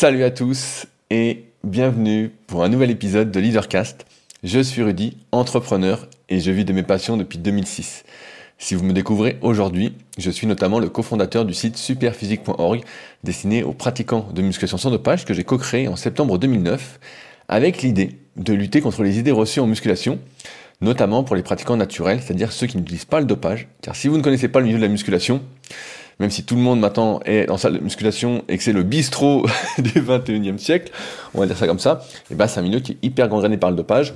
Salut à tous et bienvenue pour un nouvel épisode de Leadercast. Je suis Rudy, entrepreneur et je vis de mes passions depuis 2006. Si vous me découvrez aujourd'hui, je suis notamment le cofondateur du site superphysique.org destiné aux pratiquants de musculation sans dopage que j'ai co-créé en septembre 2009 avec l'idée de lutter contre les idées reçues en musculation, notamment pour les pratiquants naturels, c'est-à-dire ceux qui n'utilisent pas le dopage. Car si vous ne connaissez pas le milieu de la musculation, même si tout le monde maintenant est en salle de musculation et que c'est le bistrot du 21e siècle, on va dire ça comme ça, et ben c'est un milieu qui est hyper gangréné par le dopage.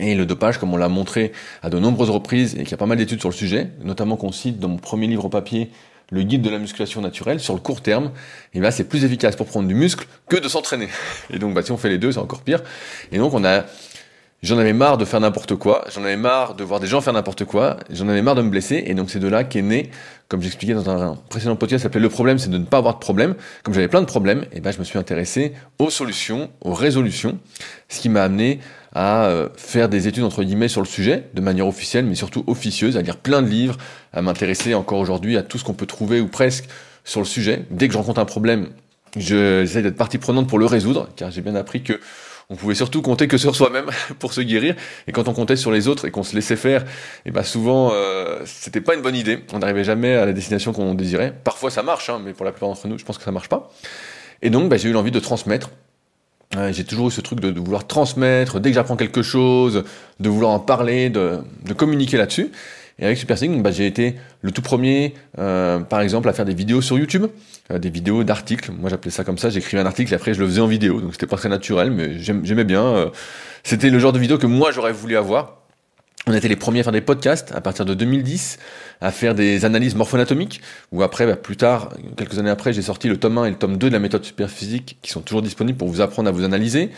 Et le dopage, comme on l'a montré à de nombreuses reprises et qu'il y a pas mal d'études sur le sujet, notamment qu'on cite dans mon premier livre papier, le guide de la musculation naturelle, sur le court terme, et ben c'est plus efficace pour prendre du muscle que de s'entraîner. Et donc bah, si on fait les deux, c'est encore pire. Et donc on a J'en avais marre de faire n'importe quoi, j'en avais marre de voir des gens faire n'importe quoi, j'en avais marre de me blesser, et donc c'est de là qu'est né, comme j'expliquais dans un précédent podcast, ça s'appelait Le problème, c'est de ne pas avoir de problème. Comme j'avais plein de problèmes, et ben je me suis intéressé aux solutions, aux résolutions, ce qui m'a amené à euh, faire des études entre guillemets sur le sujet, de manière officielle, mais surtout officieuse, à lire plein de livres, à m'intéresser encore aujourd'hui à tout ce qu'on peut trouver ou presque sur le sujet. Dès que je rencontre un problème, j'essaie d'être partie prenante pour le résoudre, car j'ai bien appris que on pouvait surtout compter que sur soi-même pour se guérir. Et quand on comptait sur les autres et qu'on se laissait faire, et eh ben souvent euh, c'était pas une bonne idée. On n'arrivait jamais à la destination qu'on désirait. Parfois ça marche, hein, mais pour la plupart d'entre nous, je pense que ça marche pas. Et donc bah, j'ai eu l'envie de transmettre. J'ai toujours eu ce truc de, vouloir transmettre, dès que j'apprends quelque chose, de vouloir en parler, de communiquer là-dessus. Et avec Super bah, j'ai été le tout premier, euh, par exemple, à faire des vidéos sur YouTube, euh, des vidéos d'articles. Moi, j'appelais ça comme ça. J'écrivais un article et après, je le faisais en vidéo. Donc, c'était pas très naturel, mais j'aimais bien. Euh, c'était le genre de vidéo que moi, j'aurais voulu avoir. On était les premiers à faire des podcasts à partir de 2010, à faire des analyses morpho-anatomiques, ou après, bah, plus tard, quelques années après, j'ai sorti le tome 1 et le tome 2 de la méthode superphysique qui sont toujours disponibles pour vous apprendre à vous analyser.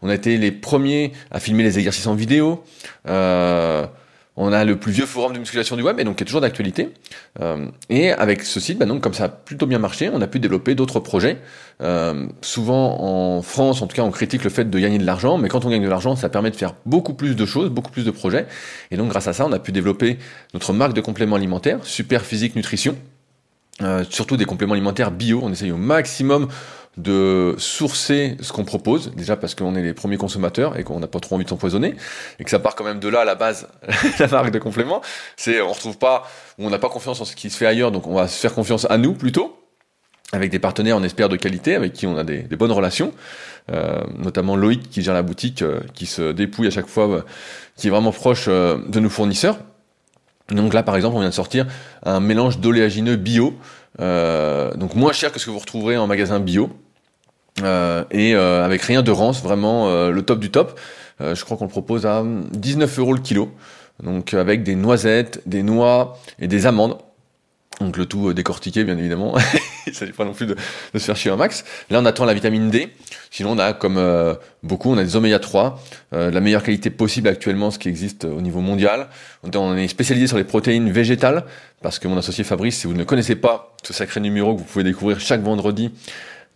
On a été les premiers à filmer les exercices en vidéo. Euh, on a le plus vieux forum de musculation du web, et donc qui est toujours d'actualité. Euh, et avec ce site, bah donc, comme ça a plutôt bien marché, on a pu développer d'autres projets. Euh, souvent en France, en tout cas, on critique le fait de gagner de l'argent, mais quand on gagne de l'argent, ça permet de faire beaucoup plus de choses, beaucoup plus de projets. Et donc grâce à ça, on a pu développer notre marque de compléments alimentaires, Super Physique Nutrition. Euh, surtout des compléments alimentaires bio. On essaye au maximum de sourcer ce qu'on propose, déjà parce qu'on est les premiers consommateurs et qu'on n'a pas trop envie de s'empoisonner, et que ça part quand même de là à la base, la marque de complément. C'est, on retrouve pas, on n'a pas confiance en ce qui se fait ailleurs, donc on va se faire confiance à nous plutôt, avec des partenaires, on espère, de qualité, avec qui on a des, bonnes relations, euh, notamment Loïc qui gère la boutique, euh, qui se dépouille à chaque fois, qui est vraiment proche de nos fournisseurs. Donc là, par exemple, on vient de sortir un mélange d'oléagineux bio, euh, donc moins cher que ce que vous retrouverez en magasin bio, euh, et euh, avec rien de rance, vraiment le top du top. je crois qu'on le propose à 19 euros le kilo, donc avec des noisettes, des noix et des amandes. Donc le tout décortiqué, bien évidemment. Il s'agit pas non plus de, se faire chier un max. Là, on attend la vitamine D. Sinon, on a, comme euh, beaucoup, on a des oméga 3, euh, la meilleure qualité possible actuellement, ce qui existe au niveau mondial. On est spécialisé sur les protéines végétales, parce que mon associé Fabrice, si vous ne connaissez pas ce sacré numéro que vous pouvez découvrir chaque vendredi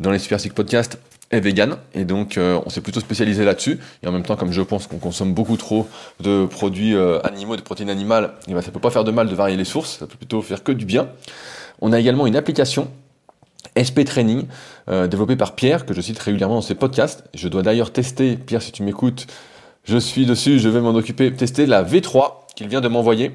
dans les Super Sick Podcast, est vegan et donc euh, on s'est plutôt spécialisé là-dessus et en même temps comme je pense qu'on consomme beaucoup trop de produits animaux de protéines animales et ben ça peut pas faire de mal de varier les sources ça peut plutôt faire que du bien on a également une application SP Training, euh, développé par Pierre, que je cite régulièrement dans ses podcasts. Je dois d'ailleurs tester, Pierre, si tu m'écoutes, je suis dessus, je vais m'en occuper, tester la V3 qu'il vient de m'envoyer.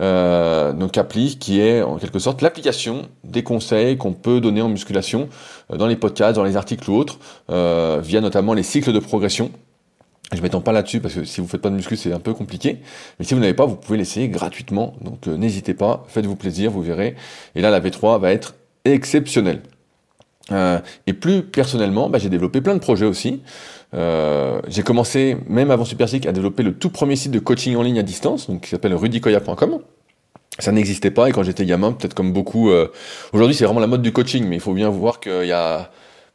Euh, donc appli qui est en quelque sorte l'application des conseils qu'on peut donner en musculation euh, dans les podcasts, dans les articles ou autres, via notamment les cycles de progression. Je m'étends pas là-dessus parce que si vous faites pas de muscu, c'est un peu compliqué. Mais si vous n'avez pas, vous pouvez l'essayer gratuitement. Donc n'hésitez pas, faites-vous plaisir, vous verrez. Et là, la V3 va être exceptionnel. Euh, et plus personnellement, bah, j'ai développé plein de projets aussi. Euh, j'ai commencé, même avant SuperSick, à développer le tout premier site de coaching en ligne à distance, qui s'appelle rudicoya.com. Ça n'existait pas, et quand j'étais gamin, peut-être comme beaucoup... Euh, aujourd'hui, c'est vraiment la mode du coaching, mais il faut bien voir qu'il y a...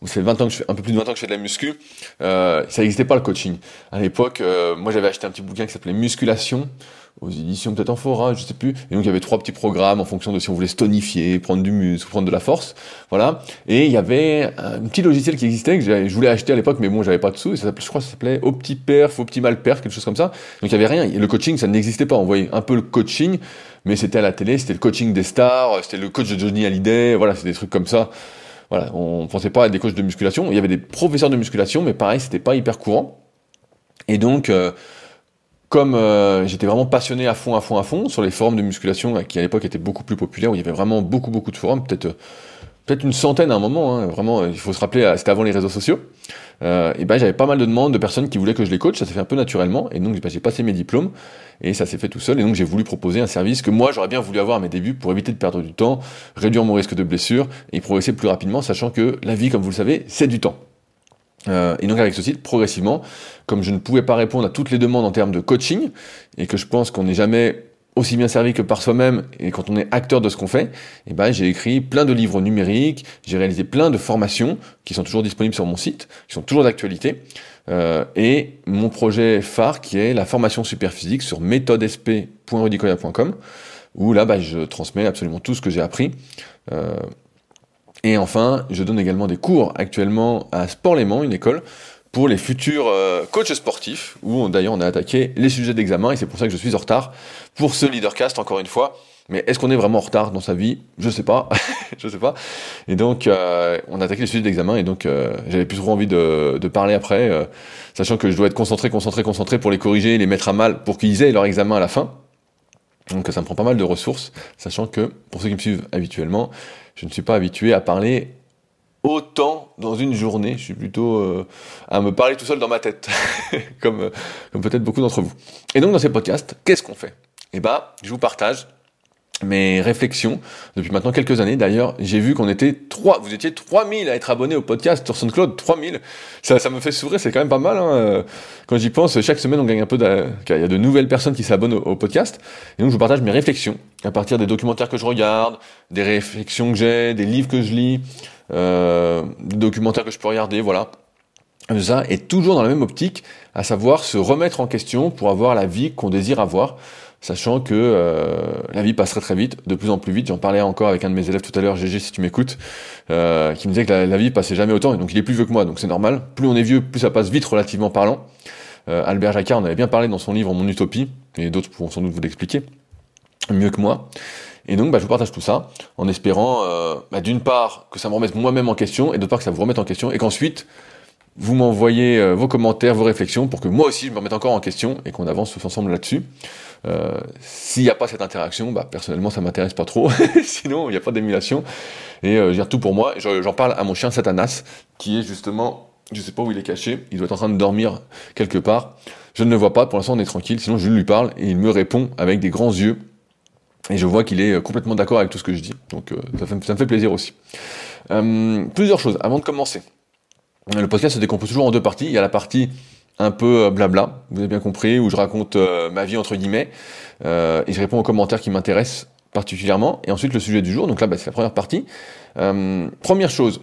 C'est 20 ans que je fais, un peu plus de 20 ans que je fais de la muscu. ça n'existait pas le coaching. À l'époque, moi j'avais acheté un petit bouquin qui s'appelait Musculation aux éditions peut-être fora, je sais plus. Et donc il y avait trois petits programmes en fonction de si on voulait stonifier, prendre du muscle, prendre de la force, voilà. Et il y avait un petit logiciel qui existait que je voulais acheter à l'époque, mais bon, j'avais pas de sous. Je crois, que ça s'appelait OptiPerf, OptimalPerf, quelque chose comme ça. Donc il y avait rien. Et le coaching, ça n'existait pas. On voyait un peu le coaching, mais c'était à la télé, c'était le coaching des stars, c'était le coach de Johnny Hallyday, voilà, c'était des trucs comme ça. Voilà, on pensait pas à des coachs de musculation. Il y avait des professeurs de musculation, mais pareil, c'était pas hyper courant. Et donc, euh, comme euh, j'étais vraiment passionné à fond, à fond, à fond sur les forums de musculation qui à l'époque étaient beaucoup plus populaires, où il y avait vraiment beaucoup, beaucoup de forums, peut-être peut-être une centaine à un moment, hein, vraiment, il faut se rappeler, c'était avant les réseaux sociaux. Euh, et ben j'avais pas mal de demandes de personnes qui voulaient que je les coach, ça s'est fait un peu naturellement, et donc ben, j'ai passé mes diplômes, et ça s'est fait tout seul, et donc j'ai voulu proposer un service que moi j'aurais bien voulu avoir à mes débuts pour éviter de perdre du temps, réduire mon risque de blessure, et progresser plus rapidement, sachant que la vie, comme vous le savez, c'est du temps. Euh, et donc avec ce site, progressivement, comme je ne pouvais pas répondre à toutes les demandes en termes de coaching, et que je pense qu'on n'est jamais aussi bien servi que par soi-même, et quand on est acteur de ce qu'on fait, eh ben, j'ai écrit plein de livres numériques, j'ai réalisé plein de formations qui sont toujours disponibles sur mon site, qui sont toujours d'actualité, euh, et mon projet phare qui est la formation super physique sur méthodesp.rudicoya.com, où là, bah, je transmets absolument tout ce que j'ai appris. Euh, et enfin, je donne également des cours actuellement à Sport Léman, une école, pour les futurs euh, coachs sportifs, où d'ailleurs on a attaqué les sujets d'examen, et c'est pour ça que je suis en retard pour ce leadercast, encore une fois. Mais est-ce qu'on est vraiment en retard dans sa vie? Je sais pas, je sais pas. Et donc, euh, on a attaqué les sujets d'examen, et donc euh, j'avais plus trop envie de, de parler après, sachant que je dois être concentré, concentré, concentré pour les corriger, les mettre à mal, pour qu'ils aient leur examen à la fin. Donc ça me prend pas mal de ressources, sachant que, pour ceux qui me suivent habituellement, je ne suis pas habitué à parler autant dans une journée. Je suis plutôt euh, à me parler tout seul dans ma tête, comme, euh, comme peut-être beaucoup d'entre vous. Et donc dans ces podcasts, qu'est-ce qu'on fait? Eh bah, je vous partage mes réflexions depuis maintenant quelques années. D'ailleurs, j'ai vu qu'on était trois, vous étiez 3000 à être abonnés au podcast sur SoundCloud, 3000. Ça, ça me fait sourire, c'est quand même pas mal. Hein. Quand j'y pense, chaque semaine, on gagne un peu de, il y a de nouvelles personnes qui s'abonnent au, podcast. Et donc, je vous partage mes réflexions à partir des documentaires que je regarde, des réflexions que j'ai, des livres que je lis, euh, des documentaires que je peux regarder, voilà. Ça, est toujours dans la même optique, à savoir se remettre en question pour avoir la vie qu'on désire avoir sachant que euh, la vie passerait très vite, de plus en plus vite. J'en parlais encore avec un de mes élèves tout à l'heure, GG si tu m'écoutes, euh, qui me disait que la, vie passait jamais autant, et donc il est plus vieux que moi, donc c'est normal. Plus on est vieux, plus ça passe vite relativement parlant. Euh, Albert Jacquard en avait bien parlé dans son livre Mon Utopie, et d'autres pourront sans doute vous l'expliquer mieux que moi. Et donc, bah, je vous partage tout ça en espérant, bah, d'une part, que ça me remette moi-même en question, et d'autre part que ça vous remette en question, et qu'ensuite, vous m'envoyez vos commentaires, vos réflexions, pour que moi aussi je me remette encore en question, et qu'on avance tous ensemble là-dessus. Euh, s'il n'y a pas cette interaction, bah, personnellement, ça m'intéresse pas trop. Sinon, il n'y a pas d'émulation. Et euh, j'ai tout pour moi. J'en parle à mon chien Satanas, qui est justement, je sais pas où il est caché. Il doit être en train de dormir quelque part. Je ne le vois pas. Pour l'instant, on est tranquille. Sinon, je lui parle et il me répond avec des grands yeux. Et je vois qu'il est complètement d'accord avec tout ce que je dis. Donc, euh, ça, me fait plaisir aussi. plusieurs choses avant de commencer. Le podcast se décompose toujours en deux parties. Il y a la partie un peu euh, blabla, vous avez bien compris, où je raconte euh, ma vie entre guillemets, euh, et je réponds aux commentaires qui m'intéressent particulièrement, et ensuite le sujet du jour, donc là bah, c'est la première partie. première chose,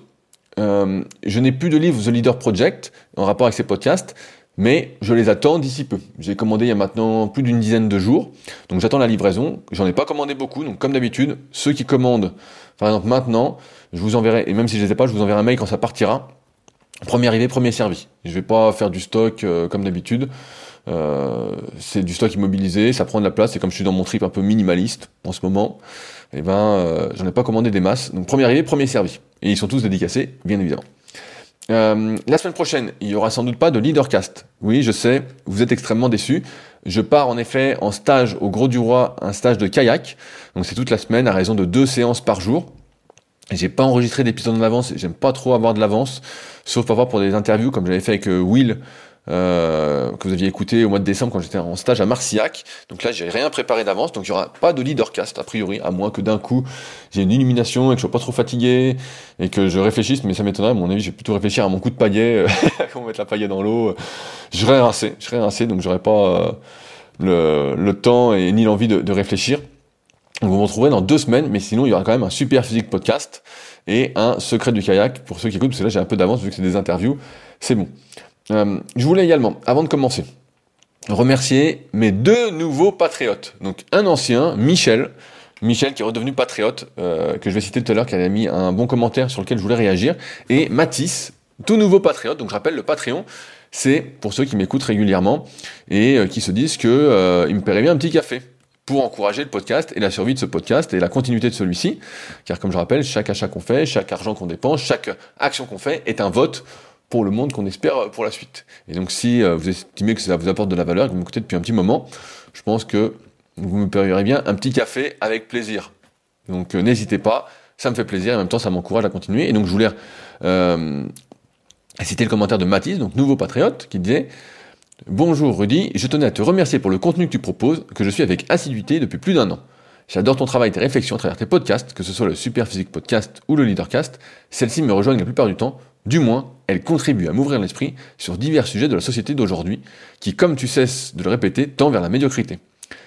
je n'ai plus de livre The Leader Project en rapport avec ces podcasts, mais je les attends d'ici peu. J'ai commandé il y a maintenant plus d'une dizaine de jours, donc j'attends la livraison. J'en ai pas commandé beaucoup, donc comme d'habitude, ceux qui commandent, par exemple maintenant, je vous enverrai, et même si je les ai pas, je vous enverrai un mail quand ça partira, Premier arrivé, premier servi. Je vais pas faire du stock euh, comme d'habitude. Euh, c'est du stock immobilisé, ça prend de la place. Et comme je suis dans mon trip un peu minimaliste en ce moment, eh ben, euh, j'en ai pas commandé des masses. Donc premier arrivé, premier servi. Et ils sont tous dédicacés, bien évidemment. La semaine prochaine, il y aura sans doute pas de leadercast. Oui, je sais, vous êtes extrêmement déçus. Je pars en effet en stage au Gros du Roi, un stage de kayak. Donc c'est toute la semaine à raison de deux séances par jour. J'ai pas enregistré d'épisode en avance, j'aime pas trop avoir de l'avance, sauf parfois pour des interviews comme j'avais fait avec euh, Will, euh, que vous aviez écouté au mois de décembre quand j'étais en stage à Marcillac. Donc là, j'ai rien préparé d'avance, donc il y aura pas de leadercast a priori, à moins que d'un coup j'ai une illumination et que je sois pas trop fatigué et que je réfléchisse, mais ça m'étonnerait. À mon avis, je vais plutôt réfléchir à mon coup de paillet, comment mettre la paillet dans l'eau. Je serais rincé, je serais rincé, donc j'aurais pas euh, le, temps et ni l'envie de, de réfléchir. Vous me retrouverez dans deux semaines, mais sinon il y aura quand même un super physique podcast et un secret du kayak pour ceux qui écoutent, parce que là j'ai un peu d'avance vu que c'est des interviews, c'est bon. Euh, je voulais également, avant de commencer, remercier mes deux nouveaux patriotes. Donc un ancien, Michel, Michel qui est redevenu patriote, euh, que je vais citer tout à l'heure, qui avait mis un bon commentaire sur lequel je voulais réagir, et Mathis, tout nouveau patriote, donc je rappelle le Patreon, c'est pour ceux qui m'écoutent régulièrement et euh, qui se disent que il me paierait bien un petit café pour encourager le podcast et la survie de ce podcast et la continuité de celui-ci. Car comme je rappelle, chaque achat qu'on fait, chaque argent qu'on dépense, chaque action qu'on fait est un vote pour le monde qu'on espère pour la suite. Et donc si euh, vous estimez que ça vous apporte de la valeur, que vous m'écoutez depuis un petit moment, je pense que vous me payerez bien un petit café avec plaisir. Donc euh, n'hésitez pas, ça me fait plaisir en même temps ça m'encourage à continuer. Et donc je voulais euh, citer le commentaire de Mathis, donc nouveau patriote, qui disait Bonjour Rudy, je tenais à te remercier pour le contenu que tu proposes, que je suis avec assiduité depuis plus d'un an. J'adore ton travail et tes réflexions à travers tes podcasts, que ce soit le Super Physique Podcast ou le Leadercast. Celles-ci me rejoignent la plupart du temps. Du moins, elles contribuent à m'ouvrir l'esprit sur divers sujets de la société d'aujourd'hui, qui, comme tu cesses de le répéter, tend vers la médiocrité.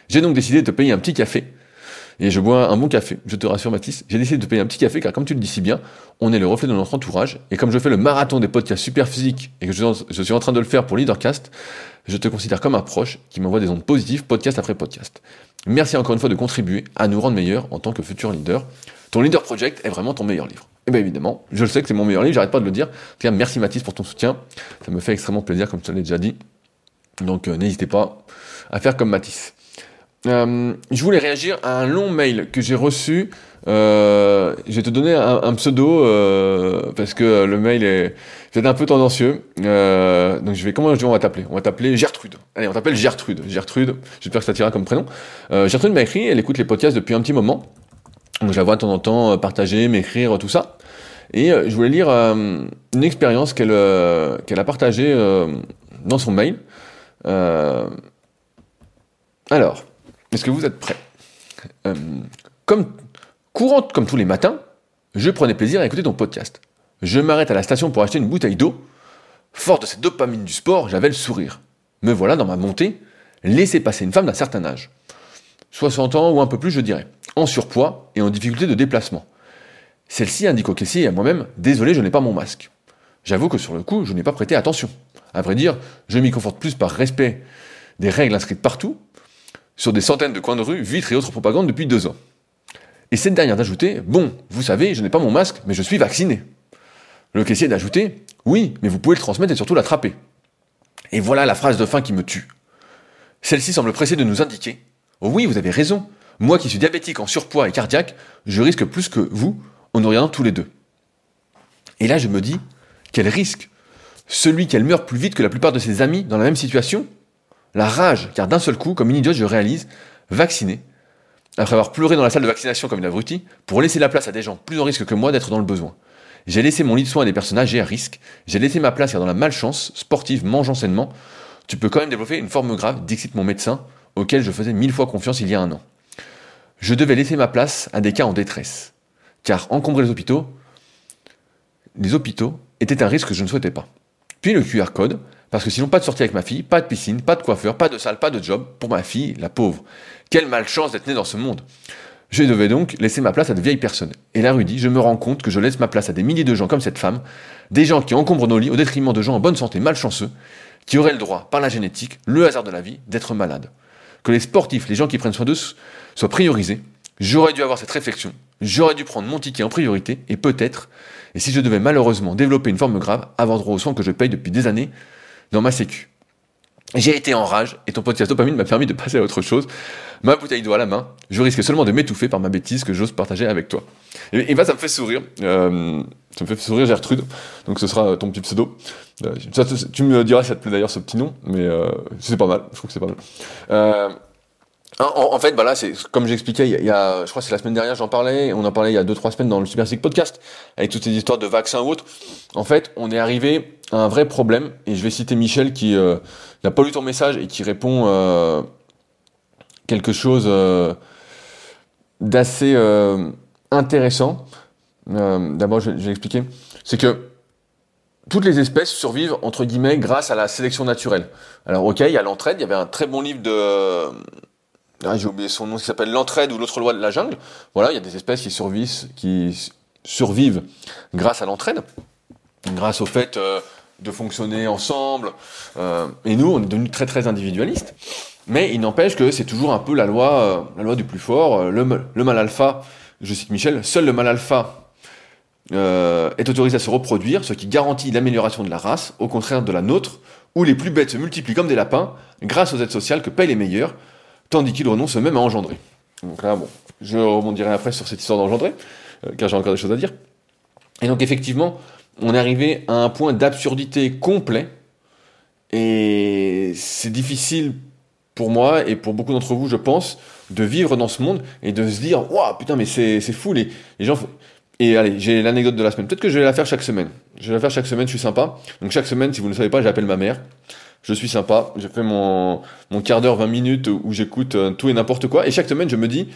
J'ai donc décidé de te payer un petit café et je bois un bon café, je te rassure Mathis. J'ai décidé de te payer un petit café car comme tu le dis si bien, on est le reflet de notre entourage. Et comme je fais le marathon des podcasts super physiques et que je suis en train de le faire pour Leadercast, je te considère comme un proche qui m'envoie des ondes positives podcast après podcast. Merci encore une fois de contribuer à nous rendre meilleurs en tant que futur leader. Ton Leader Project est vraiment ton meilleur livre. Et eh bien évidemment, je le sais que c'est mon meilleur livre, j'arrête pas de le dire. En tout cas, merci Mathis pour ton soutien. Ça me fait extrêmement plaisir, comme je te l'ai déjà dit. Donc euh, n'hésitez pas à faire comme Mathis. Euh, je voulais réagir à un long mail que j'ai reçu. Euh, je vais te donner un, pseudo parce que le mail est peut-être un peu tendancieux. Donc je vais comment on va t'appeler? On va t'appeler Gertrude. Allez, on t'appelle Gertrude. Gertrude. J'espère que ça t'ira comme prénom. Gertrude m'a écrit. Elle écoute les podcasts depuis un petit moment. Donc je la vois de temps en temps partager, m'écrire, tout ça. Et je voulais lire une expérience qu'elle a partagée dans son mail. alors. Est-ce que vous êtes prêts? Euh, Comme courante comme tous les matins, je prenais plaisir à écouter ton podcast. Je m'arrête à la station pour acheter une bouteille d'eau. Fort de cette dopamine du sport, j'avais le sourire. Me voilà dans ma montée, laisser passer une femme d'un certain âge. 60 ans ou un peu plus, je dirais. En surpoids et en difficulté de déplacement. Celle-ci indique au caissier et à moi-même Désolé, je n'ai pas mon masque. J'avoue que sur le coup, je n'ai pas prêté attention. À vrai dire, je m'y conforte plus par respect des règles inscrites partout sur des centaines de coins de rue, vitres et autres propagandes depuis deux ans. Et cette dernière d'ajouter Bon, vous savez, je n'ai pas mon masque, mais je suis vacciné. Le caissier d'ajouter Oui, mais vous pouvez le transmettre et surtout l'attraper. Et voilà la phrase de fin qui me tue. Celle-ci semble pressée de nous indiquer oh Oui, vous avez raison. Moi qui suis diabétique en surpoids et cardiaque, je risque plus que vous en nous regardant tous les deux. Et là, je me dis Quel risque Celui qu'elle meurt plus vite que la plupart de ses amis dans la même situation la rage, car d'un seul coup, comme une idiote, je réalise, vacciné, après avoir pleuré dans la salle de vaccination comme une abrutie, pour laisser la place à des gens plus en risque que moi d'être dans le besoin. J'ai laissé mon lit de soins à des personnes âgées à risque, j'ai laissé ma place car dans la malchance, sportive, mange enseignement, tu peux quand même développer une forme grave, d'excite mon médecin, auquel je faisais mille fois confiance il y a un an. Je devais laisser ma place à des cas en détresse, car encombrer les hôpitaux, les hôpitaux étaient un risque que je ne souhaitais pas. Puis le QR code, parce que sinon, pas de sortie avec ma fille, pas de piscine, pas de coiffeur, pas de salle, pas de job pour ma fille, la pauvre. Quelle malchance d'être née dans ce monde. Je devais donc laisser ma place à de vieilles personnes. Et là, Rudy, je me rends compte que je laisse ma place à des milliers de gens comme cette femme, des gens qui encombrent nos lits au détriment de gens en bonne santé malchanceux, qui auraient le droit, par la génétique, le hasard de la vie, d'être malades. Que les sportifs, les gens qui prennent soin d'eux, soient priorisés. J'aurais dû avoir cette réflexion, j'aurais dû prendre mon ticket en priorité, et peut-être, et si je devais malheureusement développer une forme grave, avoir droit aux soins que je paye depuis des années, dans ma sécu. J'ai été en rage et ton podcast dopamine m'a permis de passer à autre chose. Ma bouteille d'eau à la main, je risque seulement de m'étouffer par ma bêtise que j'ose partager avec toi. Et, et bah, ça me fait sourire. Euh, ça me fait sourire Gertrude. Donc ce sera ton petit pseudo. Euh, tu me diras si ça te plaît d'ailleurs ce petit nom, mais euh, c'est pas mal. Je trouve que c'est pas mal. Euh, en, fait, bah c'est comme j'expliquais, il y, a, je crois que c'est la semaine dernière, j'en parlais, on en parlait il y a 2-3 semaines dans le Super Podcast, avec toutes ces histoires de vaccins ou autres. En fait, on est arrivé à un vrai problème, et je vais citer Michel qui euh, n'a pas lu ton message et qui répond euh, quelque chose euh, d'assez euh. D'abord, je, je vais expliquer. C'est que toutes les espèces survivent entre guillemets grâce à la sélection naturelle. Alors ok, il y a l'entraide, il y avait un très bon livre de ah, j'ai oublié son nom, qui s'appelle l'entraide ou l'autre loi de la jungle. Voilà, il y a des espèces qui survivent, qui survivent grâce à l'entraide, grâce au fait euh, de fonctionner ensemble. Euh, et nous, on est devenus très très individualistes. Mais il n'empêche que c'est toujours un peu la loi, euh, la loi du plus fort. Le, mal alpha, je cite Michel, seul le mal alpha est autorisé à se reproduire, ce qui garantit l'amélioration de la race, au contraire de la nôtre, où les plus bêtes se multiplient comme des lapins, grâce aux aides sociales que payent les meilleurs, tant dit qu'il renonce même à engendrer. Donc là, bon, je rebondirai après sur cette histoire d'engendrer, euh, car j'ai encore des choses à dire. Et donc effectivement, on est arrivé à un point d'absurdité complet, et c'est difficile pour moi et pour beaucoup d'entre vous, je pense, de vivre dans ce monde et de se dire, waouh, putain, mais c'est fou, les, les gens. Et allez, j'ai l'anecdote de la semaine. Peut-être que je vais la faire chaque semaine. Je vais la faire chaque semaine, je suis sympa. Donc chaque semaine, si vous ne savez pas, j'appelle ma mère. Je suis sympa. J'ai fait mon, mon quart d'heure, 20 minutes où j'écoute euh, tout et n'importe quoi. Et chaque semaine, je me dis,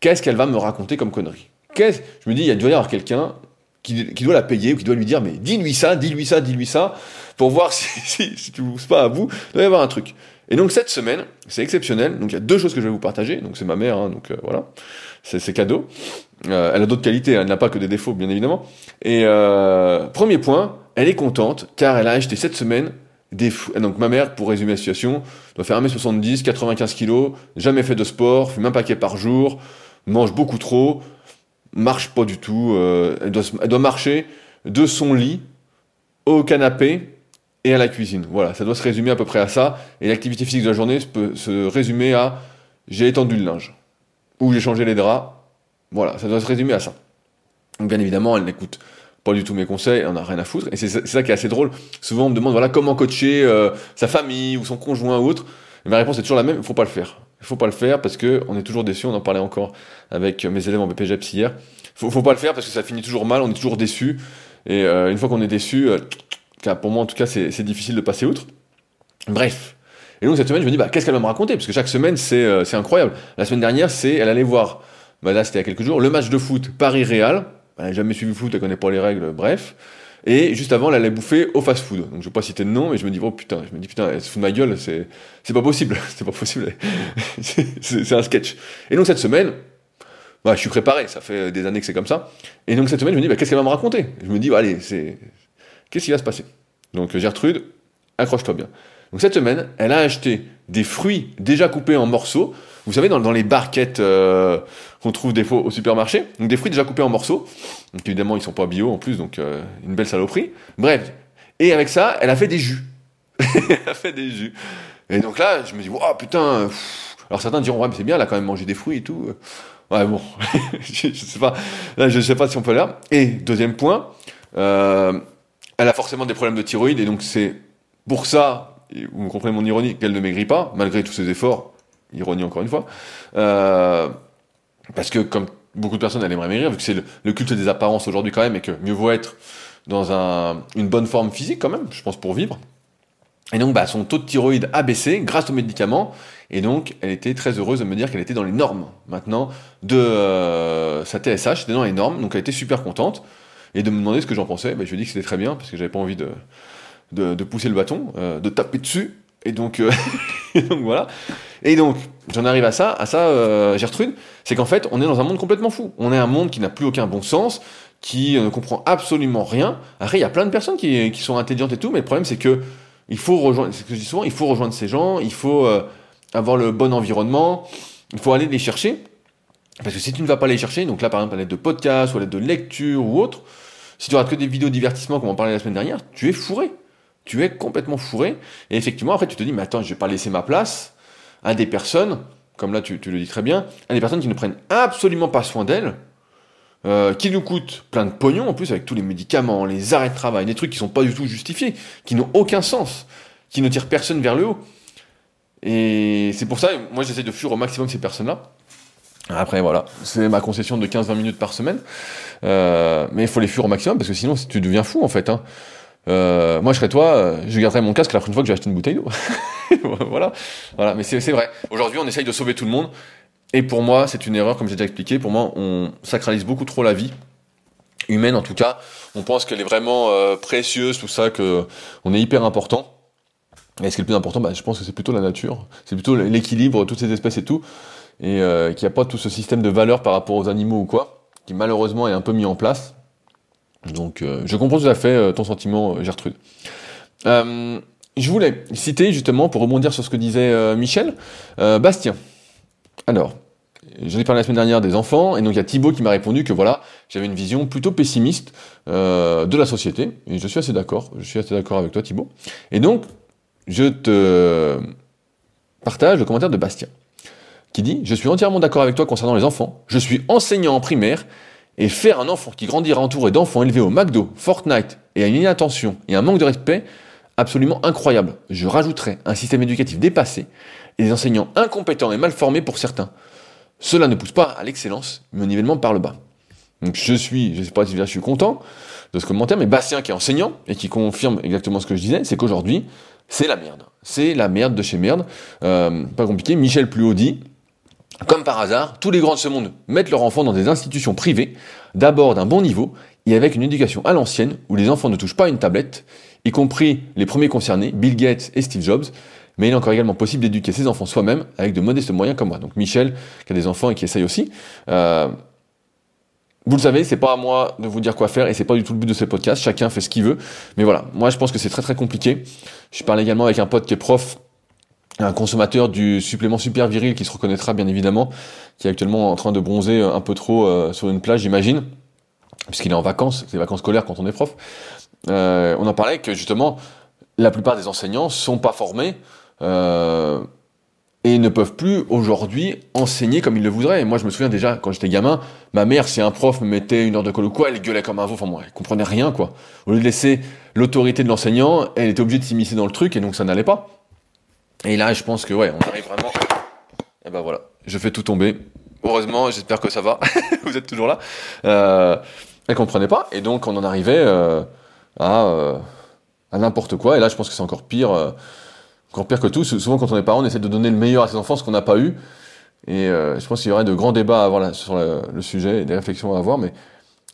qu'est-ce qu'elle va me raconter comme connerie? Qu'est-ce Je me dis, il doit y avoir quelqu'un qui, qui, doit la payer ou qui doit lui dire, mais dis-lui ça, dis-lui ça, dis-lui ça, pour voir si, si, si tu ne pousses pas à vous. Il doit y avoir un truc. Et donc cette semaine, c'est exceptionnel. Donc il y a deux choses que je vais vous partager. Donc c'est ma mère, hein, donc euh, voilà, c'est cadeau. Euh, elle a d'autres qualités, hein. elle n'a pas que des défauts, bien évidemment. Et euh, premier point, elle est contente car elle a acheté cette semaine des donc ma mère, pour résumer la situation, doit faire 1m70, 95 kg, jamais fait de sport, fume un paquet par jour, mange beaucoup trop, marche pas du tout. Euh, elle, doit, elle doit marcher de son lit au canapé et à la cuisine. Voilà, ça doit se résumer à peu près à ça. Et l'activité physique de la journée peut se résumer à j'ai étendu le linge ou j'ai changé les draps. Voilà, ça doit se résumer à ça. Donc bien évidemment, elle n'écoute pas du tout mes conseils, elle en a rien à foutre. Et c'est ça qui est assez drôle. Souvent, on me demande voilà comment coacher euh, sa famille ou son conjoint ou autre. Et ma réponse est toujours la même, il faut pas le faire. Il faut pas le faire parce que on est toujours déçu. On en parlait encore avec mes élèves en BPGEPS hier. Faut, faut pas le faire parce que ça finit toujours mal. On est toujours déçu. Et euh, une fois qu'on est déçu, euh, pour moi, en tout cas, c'est difficile de passer outre. Bref. Et donc, cette semaine, je me dis, bah, qu'est-ce qu'elle va me raconter? Parce que chaque semaine, c'est euh, incroyable. La semaine dernière, c'est elle allait voir, bah, là, c'était il y a quelques jours, le match de foot Paris-Réal. Elle n'a jamais suivi le foot, elle connaît pas les règles, bref. Et juste avant, elle allait bouffer au fast-food. Donc, je vais pas citer de nom, mais je me dis, oh putain, je me dis, putain, elle se fout de ma gueule, c'est pas possible. c'est pas possible. c'est un sketch. Et donc, cette semaine, bah, je suis préparé, ça fait des années que c'est comme ça. Et donc, cette semaine, je me dis, qu'est-ce qu'elle va me raconter? Je me dis, allez, c'est Qu'est-ce qui va se passer? Donc Gertrude, accroche-toi bien. Donc cette semaine, elle a acheté des fruits déjà coupés en morceaux. Vous savez, dans, les barquettes euh, qu'on trouve des fois au supermarché. Donc des fruits déjà coupés en morceaux. Donc évidemment, ils sont pas bio en plus, donc euh, une belle saloperie. Bref. Et avec ça, elle a fait des jus. elle a fait des jus. Et donc là, je me dis, oh putain. Alors certains diront, ouais, mais c'est bien, elle a quand même mangé des fruits et tout. Ouais, bon. je, sais pas. Là, je sais pas si on peut là. Et deuxième point, euh, elle a forcément des problèmes de thyroïde, et donc c'est pour ça, vous comprenez mon ironie, qu'elle ne maigrit pas, malgré tous ses efforts, ironie encore une fois, euh, parce que comme beaucoup de personnes, elle aimerait maigrir, vu que c'est le, culte des apparences aujourd'hui quand même, et que mieux vaut être dans un, une bonne forme physique quand même, je pense, pour vivre. Et donc, bah, son taux de thyroïde a baissé grâce aux médicaments, et donc elle était très heureuse de me dire qu'elle était dans les normes maintenant de euh, sa TSH, était dans les normes, donc elle était super contente et de me demander ce que j'en pensais. Bah, je lui ai dit que c'était très bien, parce que j'avais pas envie de, de, pousser le bâton, euh, de taper dessus. Et donc, euh, donc voilà. Et donc, j'en arrive à ça, à ça, euh, Gertrude, c'est qu'en fait, on est dans un monde complètement fou. On est un monde qui n'a plus aucun bon sens, qui ne comprend absolument rien. Après, il y a plein de personnes qui, qui, sont intelligentes et tout, mais le problème, c'est que il faut rejoindre, ce que je dis souvent, il faut rejoindre ces gens, il faut avoir le bon environnement, il faut aller les chercher. Parce que si tu ne vas pas les chercher, donc là par exemple à l'aide de podcasts ou à l'aide de lecture ou autre, si tu regardes que des vidéos divertissement comme on parlait la semaine dernière, tu es fourré. Tu es complètement fourré. Et effectivement, après tu te dis, mais attends, je vais pas laisser ma place à des personnes, comme là tu, le dis très bien, à des personnes qui ne prennent absolument pas soin d'elles, euh, qui nous coûtent plein de pognon en plus avec tous les médicaments, les arrêts de travail, des trucs qui sont pas du tout justifiés, qui n'ont aucun sens, qui ne tirent personne vers le haut. Et c'est pour ça, moi j'essaie de fuir au maximum ces personnes-là. Après, voilà, c'est ma concession de 15-20 minutes par semaine. Euh, mais il faut les fuir au maximum parce que sinon, tu deviens fou en fait. Hein. Euh, moi, je serais toi, euh, je garderais mon casque la prochaine fois que j'ai acheté une bouteille d'eau. voilà, voilà. Mais c'est vrai. Aujourd'hui, on essaye de sauver tout le monde. Et pour moi, c'est une erreur, comme j'ai déjà expliqué. Pour moi, on sacralise beaucoup trop la vie humaine, en tout cas. On pense qu'elle est vraiment euh, précieuse, tout ça, que on est hyper important. Et ce qui est le plus important, bah, je pense que c'est plutôt la nature, c'est plutôt l'équilibre, toutes ces espèces et tout et euh, qu'il n'y a pas tout ce système de valeur par rapport aux animaux ou quoi, qui malheureusement est un peu mis en place. Donc euh, je comprends tout à fait euh, ton sentiment, Gertrude. je voulais citer justement, pour rebondir sur ce que disait Michel, Bastien. Alors, j'en ai parlé la semaine dernière des enfants, et donc il y a Thibaut qui m'a répondu que voilà, j'avais une vision plutôt pessimiste de la société, et je suis assez d'accord, je suis assez d'accord avec toi Thibaut. Et donc, je te partage le commentaire de Bastien. qui dit Je suis entièrement d'accord avec toi concernant les enfants. Je suis enseignant en primaire et faire un enfant qui grandira entouré d'enfants élevés au McDo, Fortnite et à une inattention et un manque de respect absolument incroyable. Je rajouterais un système éducatif dépassé et des enseignants incompétents et mal formés pour certains. Cela ne pousse pas à l'excellence, mais au nivellement par le bas. Donc je suis, je sais pas si je suis content de ce commentaire, mais Bastien qui est enseignant et qui confirme exactement ce que je disais, c'est qu'aujourd'hui, c'est la merde. C'est la merde de chez merde. Euh, pas compliqué. Michel Pluot comme par hasard, tous les grands de ce monde mettent leurs enfants dans des institutions privées, d'abord d'un bon niveau, et avec une éducation à l'ancienne, où les enfants ne touchent pas une tablette, y compris les premiers concernés, Bill Gates et Steve Jobs, mais il est encore également possible d'éduquer ses enfants soi-même avec de modestes moyens comme moi. Donc Michel, qui a des enfants et qui essaye aussi. Euh, vous le savez, c'est pas à moi de vous dire quoi faire et c'est pas du tout le but de ce podcast. Chacun fait ce qu'il veut. Mais voilà, moi je pense que c'est très très compliqué. Je parle également avec un pote qui est prof, un consommateur du supplément super viril qui se reconnaîtra bien évidemment, qui est actuellement en train de bronzer un peu trop euh, sur une plage, j'imagine, puisqu'il est en vacances, c'est les vacances scolaires quand on est prof. Euh, on en parlait que justement, la plupart des enseignants sont pas formés euh, et ne peuvent plus aujourd'hui enseigner comme ils le voudraient. Et moi, je me souviens déjà, quand j'étais gamin, ma mère, si un prof me mettait une heure de colle quoi, elle gueulait comme un veau. Enfin, moi, elle comprenait rien, quoi. Au lieu de laisser l'autorité de l'enseignant, elle était obligée de s'immiscer dans le truc, et donc ça n'allait pas. Et là, je pense que, ouais, on arrive vraiment. Et ben voilà, je fais tout tomber. Heureusement, j'espère que ça va. Vous êtes toujours là. Euh, elle comprenait pas, et donc on en arrivait euh, à, euh, à n'importe quoi. Et là, je pense que c'est encore pire. Euh, encore pire que tout, souvent quand on est parent, on essaie de donner le meilleur à ses enfants, ce qu'on n'a pas eu. Et euh, je pense qu'il y aurait de grands débats à avoir là, sur le, sujet et des réflexions à avoir, mais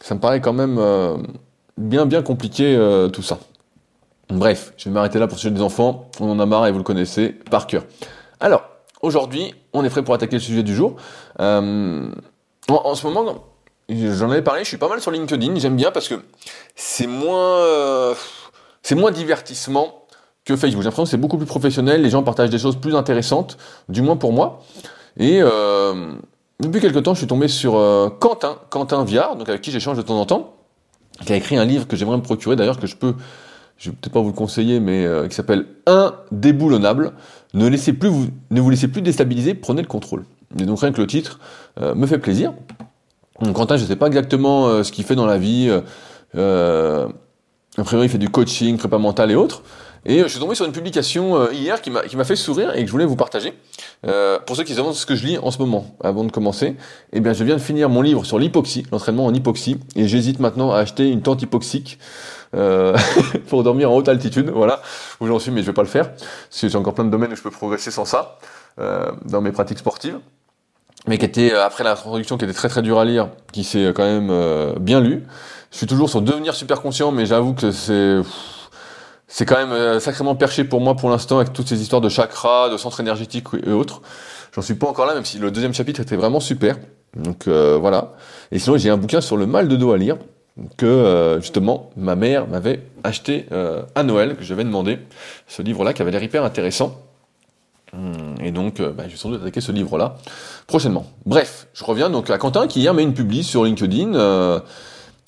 ça me paraît quand même euh, bien bien compliqué euh, tout ça. Bref, je vais m'arrêter là pour le sujet des enfants. On en a marre et vous le connaissez par cœur. Alors, aujourd'hui, on est prêt pour attaquer le sujet du jour. En, en, ce moment, j'en avais parlé, je suis pas mal sur LinkedIn, j'aime bien parce que c'est moins, c'est moins divertissement que Facebook. J'ai l'impression que c'est beaucoup plus professionnel, les gens partagent des choses plus intéressantes, du moins pour moi. Et euh, depuis quelque temps, je suis tombé sur euh, Quentin, Quentin Viard, avec qui j'échange de temps en temps, qui a écrit un livre que j'aimerais me procurer, d'ailleurs que je peux, je vais peut-être pas vous le conseiller, mais euh, qui s'appelle Indéboulonnable. Ne laissez plus vous, ne vous laissez plus déstabiliser, prenez le contrôle. Et donc rien que le titre euh, me fait plaisir. Donc, Quentin, je sais pas exactement euh, ce qu'il fait dans la vie. Euh, après, il fait du coaching, prépa mental et autres. Et je suis tombé sur une publication hier qui m'a fait sourire et que je voulais vous partager. Pour ceux qui se demandent ce que je lis en ce moment, avant de commencer, eh bien, je viens de finir mon livre sur l'hypoxie, l'entraînement en hypoxie, et j'hésite maintenant à acheter une tente hypoxique euh, pour dormir en haute altitude. Voilà où j'en suis, mais je vais pas le faire parce que j'ai encore plein de domaines où je peux progresser sans ça euh, dans mes pratiques sportives. Mais qui était après l'introduction qui était très très dure à lire, qui s'est quand même bien lu. Je suis toujours sur devenir super conscient, mais j'avoue que c'est c'est quand même euh, sacrément perché pour moi pour l'instant avec toutes ces histoires de chakras, de centres énergétiques et autres. J'en suis pas encore là, même si le deuxième chapitre était vraiment super. Donc euh, voilà. Et sinon, j'ai un bouquin sur le mal de dos à lire que euh, justement ma mère m'avait acheté à Noël, que j'avais demandé. Ce livre-là qui avait l'air hyper intéressant. Hum, et donc, bah, je vais sans doute attaquer ce livre-là prochainement. Bref, je reviens donc à Quentin qui hier met une publi sur LinkedIn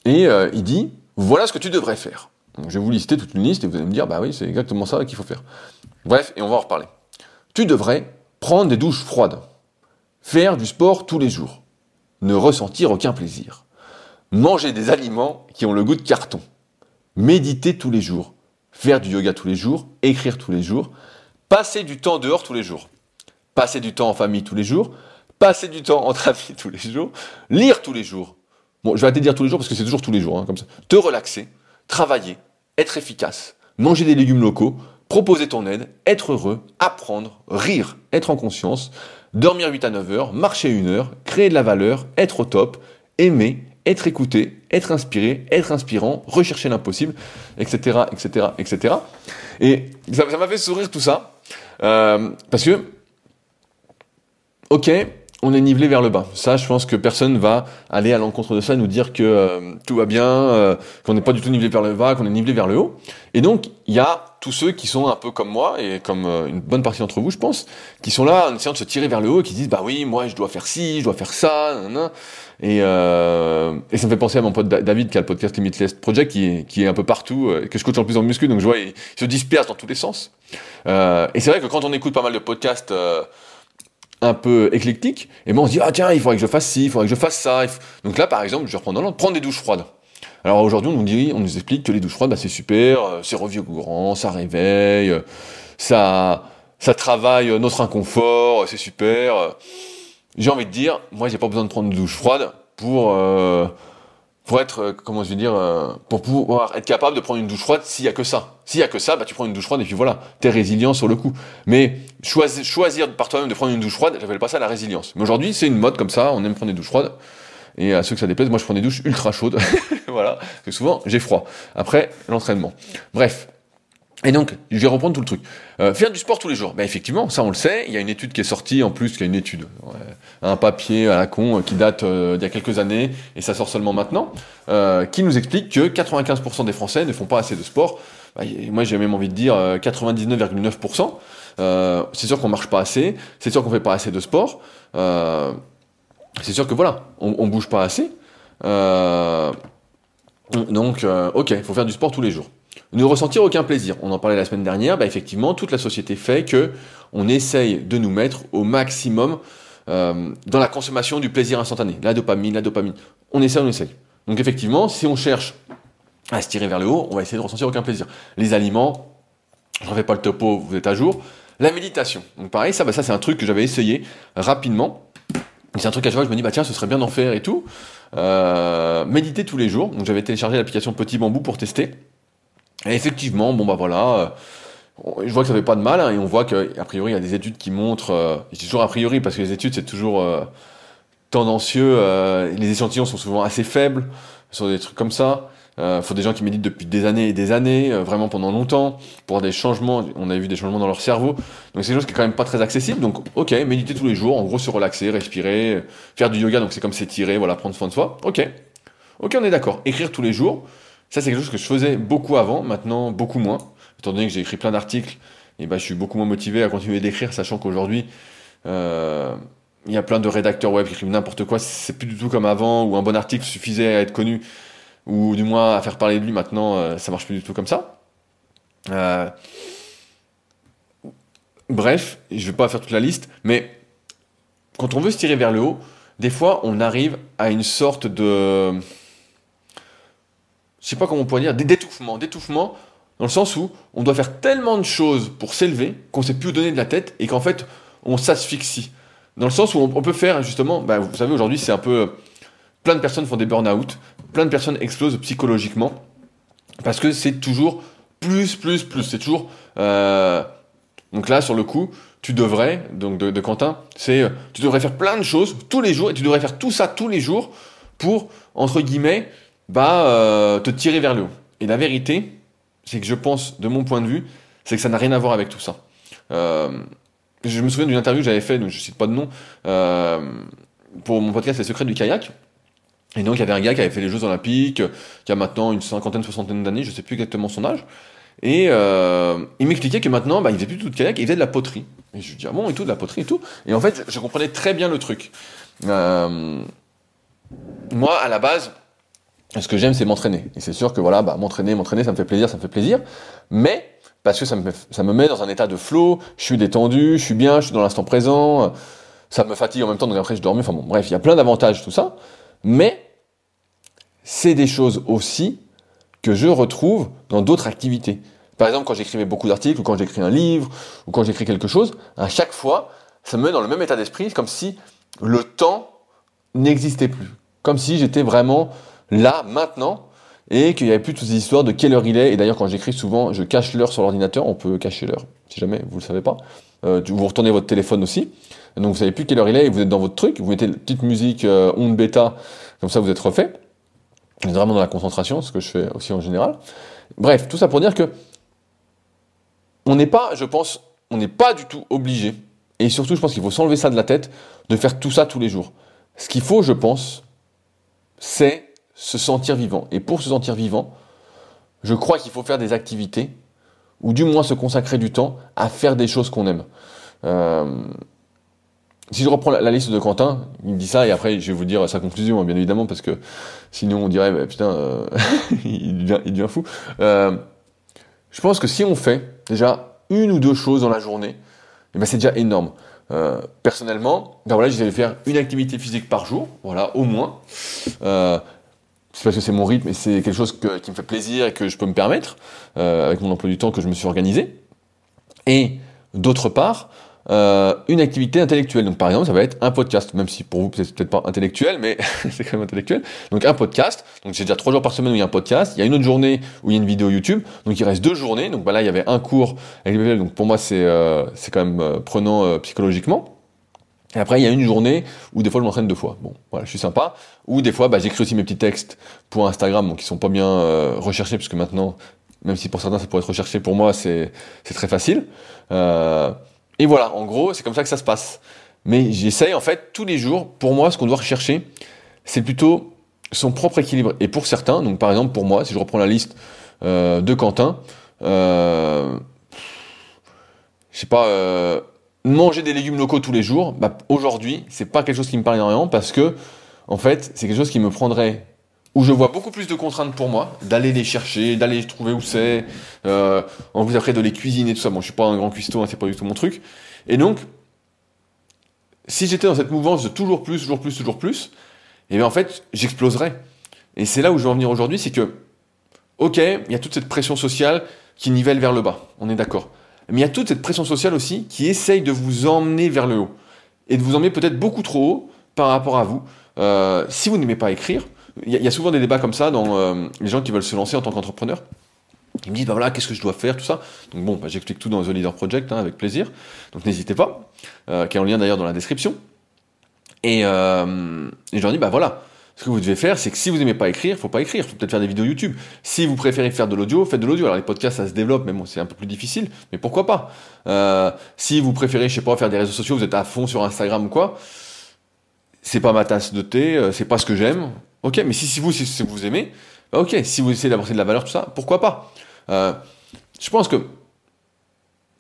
et il dit voilà ce que tu devrais faire je vais vous lister toute une liste et vous allez me dire, bah oui, c'est exactement ça qu'il faut faire. Bref, et on va en reparler. Tu devrais prendre des douches froides, faire du sport tous les jours, ne ressentir aucun plaisir, manger des aliments qui ont le goût de carton, méditer tous les jours, faire du yoga tous les jours, écrire tous les jours, passer du temps dehors tous les jours, passer du temps en famille tous les jours, passer du temps entre amis tous les jours, lire tous les jours. Bon, je vais arrêter dire tous les jours parce que c'est toujours tous les jours, hein, comme ça. Te relaxer, travailler, être efficace, manger des légumes locaux, proposer ton aide, être heureux, apprendre, rire, être en conscience, dormir 8 à 9 heures, marcher une heure, créer de la valeur, être au top, aimer, être écouté, être inspiré, être inspirant, rechercher l'impossible, etc., etc., etc. Et ça m'a fait sourire tout ça, euh, parce que, ok, on est nivelé vers le bas. Ça, je pense que personne va aller à l'encontre de ça, nous dire que euh, tout va bien, euh, qu'on n'est pas du tout nivelé vers le bas, qu'on est nivelé vers le haut. Et donc, il y a tous ceux qui sont un peu comme moi, et comme euh, une bonne partie d'entre vous, je pense, qui sont là en essayant de se tirer vers le haut et qui disent, bah oui, moi, je dois faire ci, je dois faire ça, Et, et ça me fait penser à mon pote David qui a le podcast Limitless Project, qui est, un peu partout, que je coach en plus en muscu, donc je vois, il, se disperse dans tous les sens. et c'est vrai que quand on écoute pas mal de podcasts un peu éclectique, et moi on se dit, ah tiens, il faudrait que je fasse ci, il faudrait que je fasse ça. Donc là, par exemple, je vais reprendre dans l'ordre, prendre des douches froides. Alors aujourd'hui, on nous explique que les douches froides, bah, c'est super, euh, c'est revigorant, ça réveille, euh, ça, ça travaille notre inconfort, c'est super. J'ai envie de dire, moi, j'ai pas besoin de prendre une douche froide pour euh, pour être, euh, comment je vais dire, euh, pour pouvoir être capable de prendre une douche froide s'il y a que ça. S'il y a que ça, bah tu prends une douche froide et puis voilà, t'es résilient sur le coup. Mais choisir, choisir par toi-même de prendre une douche froide, j'appelle pas ça la résilience. Mais aujourd'hui, c'est une mode comme ça, on aime prendre des douches froides. Et à ceux que ça déplaise, moi je prends des douches ultra chaudes. voilà, parce que souvent j'ai froid. Après l'entraînement. Bref, et donc, je vais reprendre tout le truc. Euh, faire du sport tous les jours. Ben effectivement, ça on le sait. Il y a une étude qui est sortie, en plus, y a une étude, un papier à la con euh, qui date euh, d'il y a quelques années, et ça sort seulement maintenant, euh, qui nous explique que 95% des Français ne font pas assez de sport. Ben, moi, j'ai même envie de dire 99,9%. Euh, c'est sûr qu'on marche pas assez, c'est sûr qu'on fait pas assez de sport. C'est sûr que voilà, on, bouge pas assez. donc, ok, il faut faire du sport tous les jours ne ressentir aucun plaisir. On en parlait la semaine dernière, bah effectivement, toute la société fait que on essaye de nous mettre au maximum euh, dans la consommation du plaisir instantané, la dopamine, la dopamine. On essaye, on essaye. Donc effectivement, si on cherche à se tirer vers le haut, on va essayer de ressentir aucun plaisir. Les aliments, je ne refais pas le topo, vous êtes à jour. La méditation. Donc pareil, ça, bah ça c'est un truc que j'avais essayé rapidement. C'est un truc à chaque je me dis, bah tiens, ce serait bien d'en faire et tout. Euh, méditer tous les jours. Donc j'avais téléchargé l'application Petit Bambou pour tester. Et effectivement, bon bah voilà, euh, je vois que ça fait pas de mal, hein, et on voit qu'a priori il y a des études qui montrent, euh, et c'est toujours a priori parce que les études c'est toujours euh, tendancieux, les échantillons sont souvent assez faibles sur des trucs comme ça. Il faut des gens qui méditent depuis des années et des années, vraiment pendant longtemps, pour des changements. On a vu des changements dans leur cerveau. Donc c'est quelque chose qui est quand même pas très accessible. Donc ok, méditer tous les jours, en gros se relaxer, respirer, faire du yoga, donc c'est comme s'étirer, voilà, prendre soin de soi. Ok, ok, on est d'accord. Écrire tous les jours, ça, c'est quelque chose que je faisais beaucoup avant, maintenant beaucoup moins. Étant donné que j'ai écrit plein d'articles, et ben, je suis beaucoup moins motivé à continuer d'écrire, sachant qu'aujourd'hui, euh, il y a plein de rédacteurs web qui écrivent n'importe quoi. C'est plus du tout comme avant, où un bon article suffisait à être connu, ou du moins à faire parler de lui. Maintenant, euh, ça marche plus du tout comme ça. Euh, bref, je vais pas faire toute la liste, mais quand on veut se tirer vers le haut, des fois, on arrive à une sorte de je sais pas comment on pourrait dire, d'étouffement, d'étouffement, dans le sens où on doit faire tellement de choses pour s'élever qu'on sait plus où donner de la tête et qu'en fait on s'asphyxie. Dans le sens où on, peut faire justement, bah, vous savez aujourd'hui c'est un peu, plein de personnes font des burn-out, plein de personnes explosent psychologiquement parce que c'est toujours plus, plus, plus, c'est toujours, euh, donc là sur le coup, tu devrais, donc de, de Quentin, c'est, tu devrais faire plein de choses tous les jours et tu devrais faire tout ça tous les jours pour entre guillemets bah, euh, te tirer vers le haut. Et la vérité, c'est que je pense, de mon point de vue, c'est que ça n'a rien à voir avec tout ça. Euh, je me souviens d'une interview que j'avais faite, donc je cite pas de nom, euh, pour mon podcast Les secrets du kayak. Et donc il y avait un gars qui avait fait les Jeux Olympiques, qui a maintenant une cinquantaine, soixantaine d'années, je sais plus exactement son âge. Et il m'expliquait que maintenant, bah, il faisait plus tout de kayak, il faisait de la poterie. Et je lui dis, ah bon, et tout, de la poterie et tout. Et en fait, je comprenais très bien le truc. moi, à la base, ce que j'aime, c'est m'entraîner. Et c'est sûr que voilà, bah, m'entraîner, m'entraîner, ça me fait plaisir, ça me fait plaisir. Mais parce que ça me, ça me met dans un état de flow, je suis détendu, je suis bien, je suis dans l'instant présent, ça me fatigue en même temps, donc après je dors mieux. Enfin bon, bref, il y a plein d'avantages, tout ça. Mais c'est des choses aussi que je retrouve dans d'autres activités. Par exemple, quand j'écrivais beaucoup d'articles, ou quand j'écris un livre, ou quand j'écris quelque chose, à chaque fois, ça me met dans le même état d'esprit, comme si le temps n'existait plus. Comme si j'étais vraiment là, maintenant, et qu'il n'y avait plus toutes ces histoires de quelle heure il est. Et d'ailleurs, quand j'écris souvent, je cache l'heure sur l'ordinateur. On peut cacher l'heure, si jamais vous ne le savez pas. Euh, vous retournez votre téléphone aussi. Donc vous savez plus quelle heure il est et vous êtes dans votre truc. Vous mettez une petite musique euh, onde bêta, comme ça vous êtes refait. Vous êtes vraiment dans la concentration, ce que je fais aussi en général. Bref, tout ça pour dire que on n'est pas, je pense, on n'est pas du tout obligé. Et surtout, je pense qu'il faut s'enlever ça de la tête, de faire tout ça tous les jours. Ce qu'il faut, je pense, c'est se sentir vivant. Et pour se sentir vivant, je crois qu'il faut faire des activités, ou du moins se consacrer du temps à faire des choses qu'on aime. Euh, si je reprends la, liste de Quentin, il dit ça, et après je vais vous dire sa conclusion, bien évidemment, parce que sinon on dirait, bah, putain, euh, il, devient, fou. Euh, je pense que si on fait déjà une ou deux choses dans la journée, eh ben c'est déjà énorme. personnellement, ben voilà, faire une activité physique par jour, voilà, au moins. C'est parce que c'est mon rythme et c'est quelque chose qui me fait plaisir et que je peux me permettre, euh, avec mon emploi du temps que je me suis organisé. Et d'autre part, euh, une activité intellectuelle. Donc par exemple, ça va être un podcast, même si pour vous c'est peut-être pas intellectuel, mais c'est quand même intellectuel. Donc un podcast. Donc j'ai déjà trois jours par semaine où il y a un podcast. Il y a une autre journée où il y a une vidéo YouTube. Donc il reste deux journées. Donc bah là il y avait un cours Donc pour moi c'est euh, c'est quand même euh, prenant euh, psychologiquement. Et après, il y a une journée où des fois je m'entraîne deux fois. Bon, voilà, je suis sympa. Ou des fois, bah, j'écris aussi mes petits textes pour Instagram, donc qui sont pas bien euh, recherchés, puisque maintenant, même si pour certains ça pourrait être recherché, pour moi c'est c'est très facile. Euh, et voilà, en gros, c'est comme ça que ça se passe. Mais j'essaye en fait tous les jours, pour moi, ce qu'on doit rechercher, c'est plutôt son propre équilibre. Et pour certains, donc par exemple pour moi, si je reprends la liste euh, de Quentin, euh, je sais pas, euh, manger des légumes locaux tous les jours, bah, aujourd'hui, c'est pas quelque chose qui me parle énormément parce que, en fait, c'est quelque chose qui me prendrait où je vois beaucoup plus de contraintes pour moi, d'aller les chercher, d'aller trouver où c'est, euh, en plus après de les cuisiner, tout ça. Bon, je suis pas un grand cuistot, hein, c'est pas du tout mon truc. Et donc, si j'étais dans cette mouvance de toujours plus, toujours plus, toujours plus, eh bien en fait, j'exploserais. Et c'est là où je veux en venir aujourd'hui, c'est que, ok, il y a toute cette pression sociale qui nivelle vers le bas, on est d'accord. Mais il y a toute cette pression sociale aussi qui essaye de vous emmener vers le haut. Et de vous emmener peut-être beaucoup trop haut par rapport à vous. Euh, si vous n'aimez pas écrire, il y, a souvent des débats comme ça dans euh, les gens qui veulent se lancer en tant qu'entrepreneur. Ils me disent, bah voilà, qu'est-ce que je dois faire, tout ça. Donc bon, bah, j'explique tout dans The Leader Project, hein, avec plaisir. Donc n'hésitez pas, euh, qui est en lien d'ailleurs dans la description. Et, euh, et je leur dis, bah voilà, ce que vous devez faire, c'est que si vous n'aimez pas écrire, faut pas écrire, faut peut-être faire des vidéos YouTube. Si vous préférez faire de l'audio, faites de l'audio. Alors les podcasts, ça se développe, mais bon, c'est un peu plus difficile, mais pourquoi pas? Euh, Si vous préférez, je sais pas, faire des réseaux sociaux, vous êtes à fond sur Instagram ou quoi, c'est pas ma tasse de thé, euh, c'est pas ce que j'aime. Ok, mais si, vous, si, vous aimez, bah ok, si vous essayez d'apporter de la valeur, tout ça, pourquoi pas? Euh, Je pense que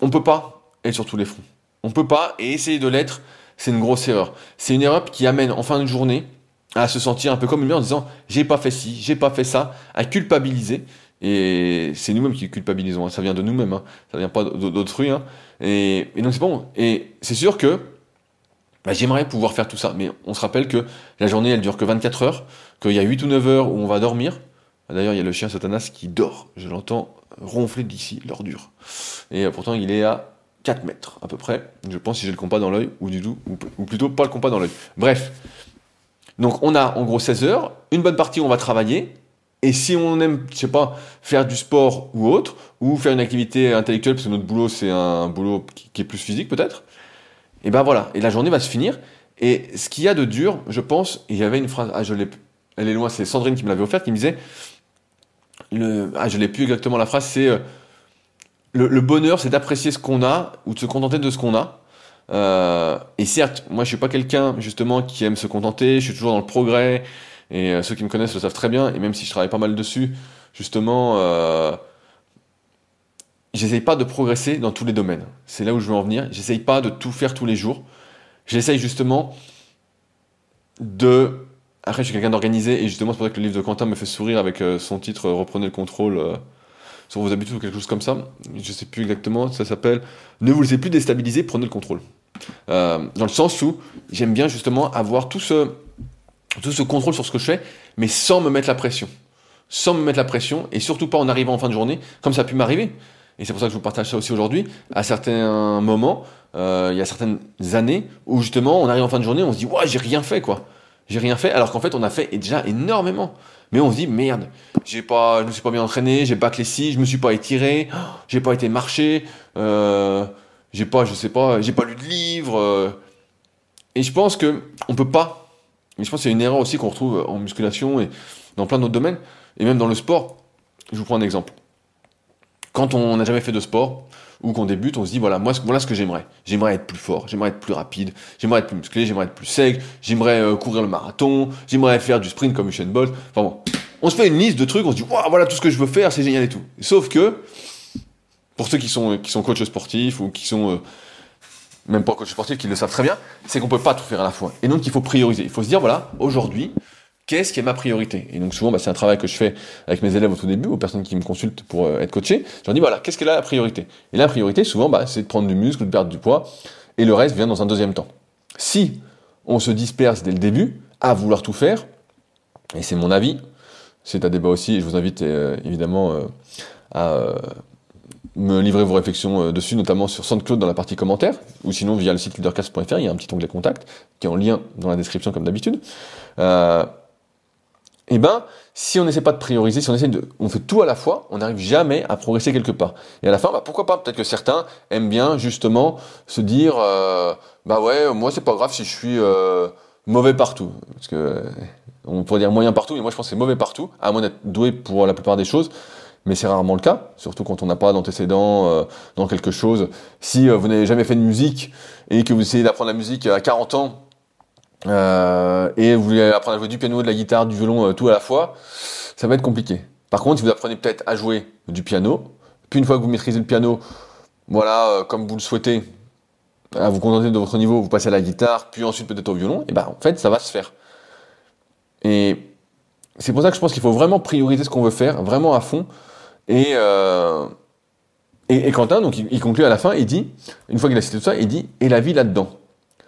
on peut pas être sur tous les fronts. On peut pas, et essayer de l'être, c'est une grosse erreur. C'est une erreur qui amène en fin de journée à se sentir un peu comme une en disant j'ai pas fait ci, j'ai pas fait ça, à culpabiliser. Et c'est nous-mêmes qui culpabilisons, hein. ça vient de nous-mêmes, hein. ça vient pas d'autrui. Hein. Et, donc c'est bon. Et c'est sûr que bah, j'aimerais pouvoir faire tout ça. Mais on se rappelle que la journée, elle dure que 24 heures, qu'il y a 8 ou 9 heures où on va dormir. D'ailleurs, il y a le chien Satanas qui dort. Je l'entends ronfler d'ici, l'ordure. Et euh, pourtant, il est à 4 mètres, à peu près. Je pense si j'ai le compas dans l'œil, ou du tout, ou, plutôt pas le compas dans l'œil. Bref. Donc, on a en gros 16 heures. Une bonne partie, on va travailler. Et si on aime, je sais pas, faire du sport ou autre, ou faire une activité intellectuelle, parce que notre boulot, c'est un boulot qui est plus physique peut-être, et ben voilà, et la journée va se finir. Et ce qu'il y a de dur, je pense, il y avait une phrase, ah je elle est loin, c'est Sandrine qui me l'avait offerte, qui me disait, ah je l'ai plus exactement la phrase, c'est euh, le, bonheur, c'est d'apprécier ce qu'on a ou de se contenter de ce qu'on a. Euh, et certes, moi je suis pas quelqu'un justement qui aime se contenter, je suis toujours dans le progrès, et euh, ceux qui me connaissent le savent très bien, et même si je travaille pas mal dessus, justement, j'essaye pas de progresser dans tous les domaines. C'est là où je veux en venir. J'essaye pas de tout faire tous les jours. J'essaye justement de. Après, je suis quelqu'un d'organisé et justement, c'est pour ça que le livre de Quentin me fait sourire avec euh, son titre euh, Reprenez le contrôle euh, sur vos habitudes ou quelque chose comme ça. Je sais plus exactement. Ça s'appelle Ne vous laissez plus déstabiliser, prenez le contrôle. Dans le sens où j'aime bien justement avoir tout ce, tout ce contrôle sur ce que je fais, mais sans me mettre la pression. Sans me mettre la pression et surtout pas en arrivant en fin de journée, comme ça a pu m'arriver et c'est pour ça que je vous partage ça aussi aujourd'hui, à certains moments, euh, il y a certaines années où justement on arrive en fin de journée, on se dit ouais j'ai rien fait quoi, j'ai rien fait, alors qu'en fait on a fait déjà énormément. Mais on se dit merde, j'ai pas, je me suis pas bien entraîné, j'ai pas clé je me suis pas étiré, j'ai pas été marcher, euh, j'ai pas, je sais pas, j'ai pas lu de livre. Euh. et je pense que on peut pas. Et je pense que c'est une erreur aussi qu'on retrouve en musculation et dans plein d'autres domaines, et même dans le sport. Je vous prends un exemple quand on n'a jamais fait de sport ou qu'on débute, on se dit voilà, moi voilà ce que j'aimerais. J'aimerais être plus fort, j'aimerais être plus rapide, j'aimerais être plus musclé, j'aimerais être plus sec, j'aimerais euh, courir le marathon, j'aimerais faire du sprint comme Usain Bolt. Enfin bon, on se fait une liste de trucs, on se dit waouh, voilà tout ce que je veux faire, c'est génial et tout. Sauf que pour ceux qui sont qui sont coachs sportifs ou qui sont euh, même pas coachs sportifs, qui le savent très bien, c'est qu'on peut pas tout faire à la fois. Et donc il faut prioriser. Il faut se dire voilà, aujourd'hui, qu'est-ce qui est ma priorité? Et donc souvent, bah, c'est un travail que je fais avec mes élèves au tout début, aux personnes qui me consultent pour euh, être coachées. Je leur dis, voilà, qu'est-ce qui est la priorité? Et la priorité, souvent, bah, c'est de prendre du muscle, de perdre du poids. et le reste vient dans un deuxième temps. Si on se disperse dès le début à vouloir tout faire, et c'est mon avis, c'est un débat aussi, et je vous invite euh, évidemment euh, à euh, me livrer vos réflexions dessus, notamment sur SoundCloud dans la partie commentaires, ou sinon via le site leadercast.fr, il y a un petit onglet contact qui est en lien dans la description comme d'habitude. et eh ben, si on n'essaie pas de prioriser, si on essaie de, on fait tout à la fois, on n'arrive jamais à progresser quelque part. Et à la fin, bah, pourquoi pas Peut-être que certains aiment bien justement se dire, bah ouais, moi c'est pas grave si je suis mauvais partout, parce que on pourrait dire moyen partout, mais moi je pense que c'est mauvais partout, à moins d'être doué pour la plupart des choses. Mais c'est rarement le cas, surtout quand on n'a pas d'antécédents euh, dans quelque chose. Si euh, vous n'avez jamais fait de musique et que vous essayez d'apprendre la musique à 40 ans, euh, et vous voulez apprendre à jouer du piano, de la guitare, du violon, tout à la fois, ça va être compliqué. Par contre, si vous apprenez peut-être à jouer du piano, puis une fois que vous maîtrisez le piano, voilà, comme vous le souhaitez, à vous contenter de votre niveau, vous passez à la guitare, puis ensuite peut-être au violon, et ben en fait ça va se faire. Et c'est pour ça que je pense qu'il faut vraiment prioriser ce qu'on veut faire, vraiment à fond. Et, euh, et, Quentin, donc il, conclut à la fin, il dit, une fois qu'il a cité tout ça, il dit, et la vie là-dedans.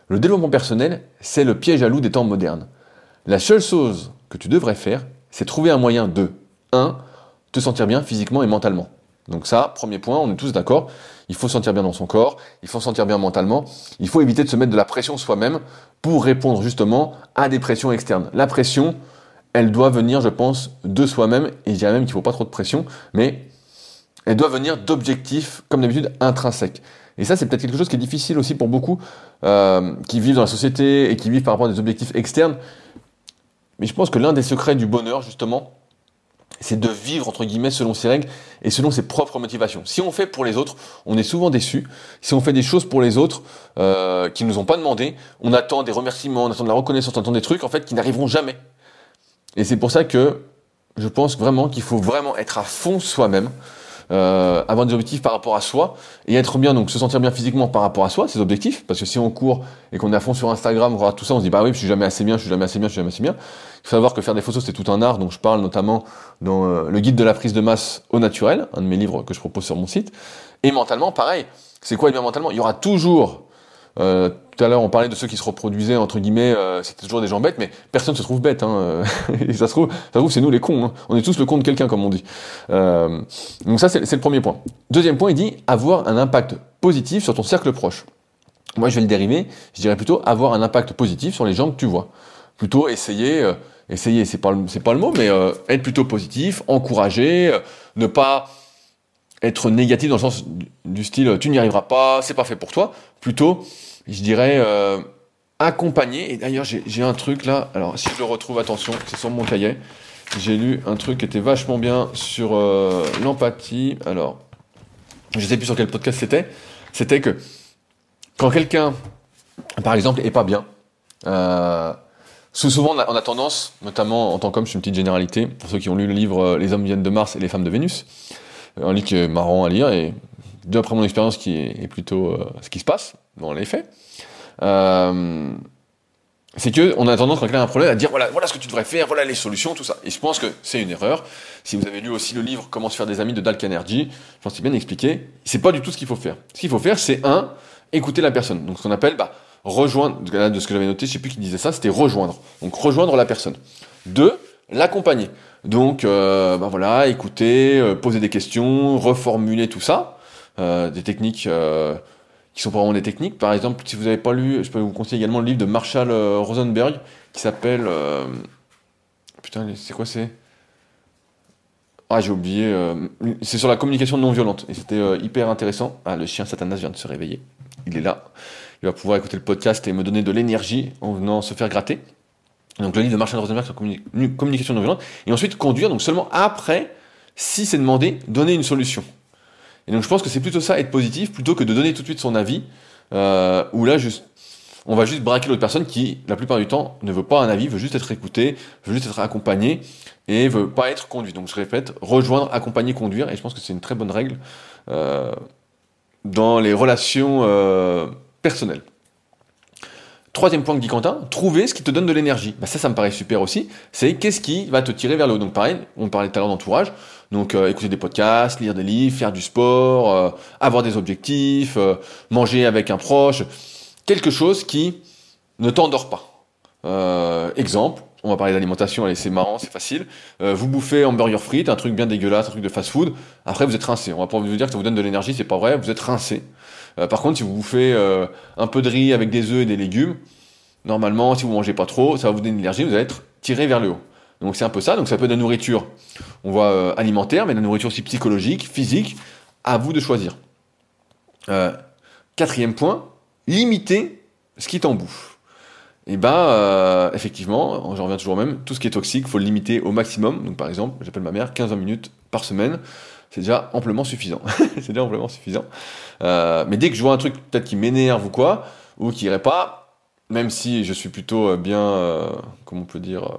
Le développement personnel, c'est le piège à loup des temps modernes. La seule chose que tu devrais faire, c'est trouver un moyen de, un, te sentir bien physiquement et mentalement. Donc ça, premier point, on est tous d'accord, il faut se sentir bien dans son corps, il faut se sentir bien mentalement, il faut éviter de se mettre de la pression soi-même pour répondre justement à des pressions externes. La pression, elle doit venir, je pense, de soi-même, et je dirais même qu'il ne faut pas trop de pression, mais elle doit venir d'objectifs, comme d'habitude, intrinsèques. Et ça, c'est peut-être quelque chose qui est difficile aussi pour beaucoup euh, qui vivent dans la société et qui vivent par rapport à des objectifs externes. Mais je pense que l'un des secrets du bonheur, justement, c'est de vivre entre guillemets selon ses règles et selon ses propres motivations. Si on fait pour les autres, on est souvent déçu. Si on fait des choses pour les autres euh, qui nous ont pas demandé, on attend des remerciements, on attend de la reconnaissance, on attend des trucs en fait qui n'arriveront jamais. Et c'est pour ça que je pense vraiment qu'il faut vraiment être à fond soi-même, euh, avoir des objectifs par rapport à soi et être bien, donc se sentir bien physiquement par rapport à soi, ces objectifs. Parce que si on court et qu'on est à fond sur Instagram, on regarde tout ça, on se dit bah oui, je suis jamais assez bien, je suis jamais assez bien, je suis jamais assez bien. Il faut savoir que faire des photos c'est tout un art, donc je parle notamment dans euh, le guide de la prise de masse au naturel, un de mes livres que je propose sur mon site. Et mentalement, pareil. C'est quoi être bien mentalement? Il y aura toujours euh, tout à l'heure, on parlait de ceux qui se reproduisaient entre guillemets. Euh, c'était toujours des gens bêtes, mais personne se trouve bête. Hein, euh, ça se trouve, c'est nous les cons. Hein. On est tous le con de quelqu'un, comme on dit. Donc ça, c'est le premier point. Deuxième point, il dit avoir un impact positif sur ton cercle proche. Moi, je vais le dériver. Je dirais plutôt avoir un impact positif sur les gens que tu vois. Plutôt essayer, essayer, c'est pas pas le mot, mais être plutôt positif, encourager, ne pas être négatif dans le sens du style tu n'y arriveras pas, c'est pas fait pour toi. Plutôt je dirais, euh, accompagner. Et d'ailleurs, j'ai un truc là, alors si je le retrouve, attention, c'est sur mon cahier. J'ai lu un truc qui était vachement bien sur euh, l'empathie. Alors, je sais plus sur quel podcast c'était. C'était que quand quelqu'un, par exemple, est pas bien, euh, souvent on a, tendance, notamment en tant qu'homme, suis une petite généralité, pour ceux qui ont lu le livre euh, Les hommes viennent de Mars et les femmes de Vénus, un livre qui est marrant à lire et d'après mon expérience qui est, plutôt euh, ce qui se passe dans les faits, euh, c'est que on a tendance quand quelqu'un a un problème à dire voilà voilà ce que tu devrais faire, voilà les solutions, tout ça. Et je pense que c'est une erreur. Si vous avez lu aussi le livre Comment se faire des amis de Dal Carnegie, je pense que c'est bien expliqué. C'est pas du tout ce qu'il faut faire. Ce qu'il faut faire, c'est un écouter la personne. Donc ce qu'on appelle bah, rejoindre. De ce que j'avais noté, je sais plus qui disait ça, c'était rejoindre. Donc rejoindre la personne. Deux, l'accompagner. Donc euh, bah, voilà, écouter, euh, poser des questions, reformuler tout ça. Euh, des techniques euh, qui sont pas vraiment des techniques. Par exemple, si vous n'avez pas lu, je peux vous conseiller également le livre de Marshall euh, Rosenberg qui s'appelle. putain, c'est quoi c'est? Ah, j'ai oublié. c'est sur la communication non violente et c'était hyper intéressant. Ah, le chien Satanas vient de se réveiller. Il est là. Il va pouvoir écouter le podcast et me donner de l'énergie en venant se faire gratter. Donc le livre de Marshall Rosenberg sur communication non violente et ensuite conduire. Donc seulement après, si c'est demandé, donner une solution. Et donc je pense que c'est plutôt ça, être positif, plutôt que de donner tout de suite son avis, euh, où là, juste, on va juste braquer l'autre personne qui, la plupart du temps, ne veut pas un avis, veut juste être écouté, veut juste être accompagné, et veut pas être conduit. Donc je répète, rejoindre, accompagner, conduire, et je pense que c'est une très bonne règle euh, dans les relations euh, personnelles. Troisième point que dit Quentin, trouver ce qui te donne de l'énergie. Bah ça, ça me paraît super aussi. C'est qu'est-ce qui va te tirer vers le haut. Donc pareil, on parlait tout à l'heure d'entourage. Donc euh, écouter des podcasts, lire des livres, faire du sport, euh, avoir des objectifs, euh, manger avec un proche. quelque chose qui ne t'endort pas. Exemple, on va parler d'alimentation, allez, c'est marrant, c'est facile. Vous bouffez hamburger frites, un truc bien dégueulasse, un truc de fast-food. Après, vous êtes rincé. On va pas vous dire que ça vous donne de l'énergie, c'est pas vrai. Vous êtes rincé. Par contre, si vous bouffez un peu de riz avec des œufs et des légumes, normalement, si vous mangez pas trop, ça va vous donner de l'énergie. Vous allez être tiré vers le haut. Donc c'est un peu ça. Donc ça peut être de la nourriture, on voit alimentaire, mais de la nourriture aussi psychologique, physique. À vous de choisir. quatrième point, limiter ce qui t'en bouffe et eh ben euh, effectivement, j'en reviens toujours au même, tout ce qui est toxique, faut le limiter au maximum. Donc par exemple, j'appelle ma mère 15 minutes par semaine, c'est déjà amplement suffisant. c'est déjà amplement suffisant. Euh, mais dès que je vois un truc peut-être qui m'énerve ou quoi, ou qui irait pas, même si je suis plutôt euh, bien, comment on peut dire,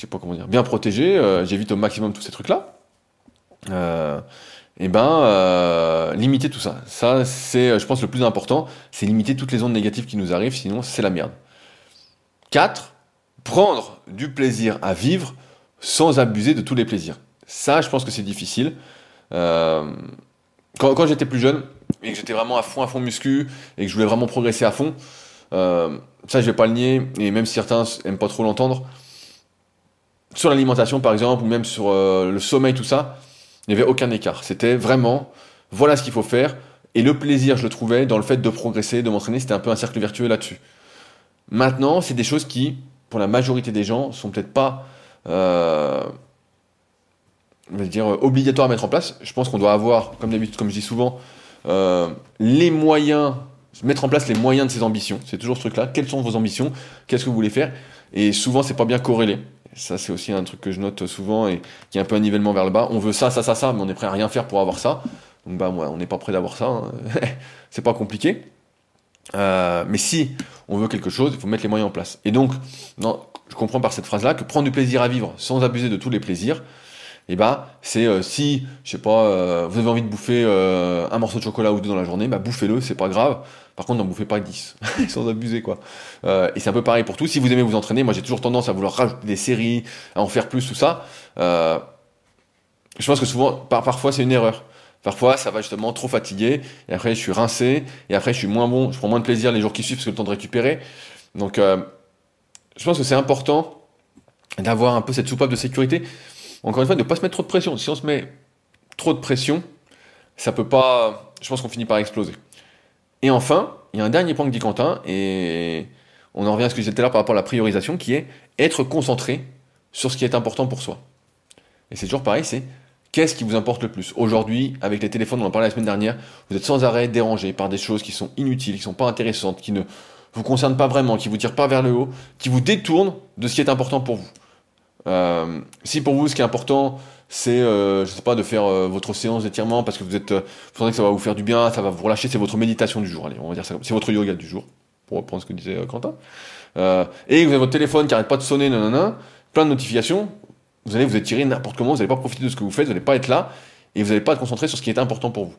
je sais pas comment dire, bien protégé, j'évite au maximum tous ces trucs-là eh ben, euh, limiter tout ça. Ça, c'est, je pense, le plus important, c'est limiter toutes les ondes négatives qui nous arrivent, sinon c'est la merde. 4. Prendre du plaisir à vivre sans abuser de tous les plaisirs. Ça, je pense que c'est difficile. Euh, quand, j'étais plus jeune et que j'étais vraiment à fond, à fond muscu et que je voulais vraiment progresser à fond, euh, ça, je vais pas le nier, et même certains aiment pas trop l'entendre, sur l'alimentation par exemple, ou même sur le sommeil, tout ça, il n'y avait aucun écart. C'était vraiment, voilà ce qu'il faut faire. Et le plaisir, je le trouvais dans le fait de progresser, de m'entraîner, c'était un peu un cercle vertueux là-dessus. Maintenant, c'est des choses qui, pour la majorité des gens, sont peut-être pas, euh, dire, obligatoires à mettre en place. Je pense qu'on doit avoir, comme d'habitude, comme je dis souvent, euh, les moyens, mettre en place les moyens de ses ambitions. C'est toujours ce truc-là. Quelles sont vos ambitions? Qu'est-ce que vous voulez faire? Et souvent, c'est pas bien corrélé. Ça, c'est aussi un truc que je note souvent et qui est un peu un nivellement vers le bas. On veut ça, ça, ça, ça, mais on est prêt à rien faire pour avoir ça. Donc, bah, moi, on n'est pas prêt d'avoir ça. Hein. c'est pas compliqué. Euh, mais si on veut quelque chose, il faut mettre les moyens en place. Et donc, non, je comprends par cette phrase-là que prendre du plaisir à vivre sans abuser de tous les plaisirs, et eh bah, c'est euh, si, je sais pas, euh, vous avez envie de bouffer un morceau de chocolat ou deux dans la journée, bah bouffez-le, c'est pas grave. Par contre, n'en bouffez pas 10, sans abuser quoi. Euh, et c'est un peu pareil pour tout. Si vous aimez vous entraîner, moi j'ai toujours tendance à vouloir rajouter des séries, à en faire plus, tout ça. Euh, je pense que souvent, parfois c'est une erreur. Parfois, ça va justement trop fatiguer, et après je suis rincé, et après je suis moins bon, je prends moins de plaisir les jours qui suivent parce que le temps de récupérer. Donc, euh, je pense que c'est important d'avoir un peu cette soupape de sécurité. Encore une fois, ne pas se mettre trop de pression. Si on se met trop de pression, ça peut pas. Je pense qu'on finit par exploser. Et enfin, il y a un dernier point que dit Quentin, et on en revient à ce que je disais tout à l'heure par rapport à la priorisation, qui est être concentré sur ce qui est important pour soi. Et c'est toujours pareil, c'est qu'est-ce qui vous importe le plus? Aujourd'hui, avec les téléphones, on en parlait la semaine dernière, vous êtes sans arrêt dérangé par des choses qui sont inutiles, qui sont pas intéressantes, qui ne vous concernent pas vraiment, qui vous tirent pas vers le haut, qui vous détournent de ce qui est important pour vous. Euh, si pour vous ce qui est important c'est, euh, je sais pas, de faire euh, votre séance d'étirement parce que vous êtes, vous pensez que ça va vous faire du bien, ça va vous relâcher, c'est votre méditation du jour. Allez, on va dire c'est votre yoga du jour, pour reprendre ce que disait Quentin. et vous avez votre téléphone qui arrête pas de sonner, nanana, plein de notifications. Vous allez vous étirer n'importe comment, vous n'allez pas profiter de ce que vous faites, vous n'allez pas être là et vous n'allez pas être concentré sur ce qui est important pour vous.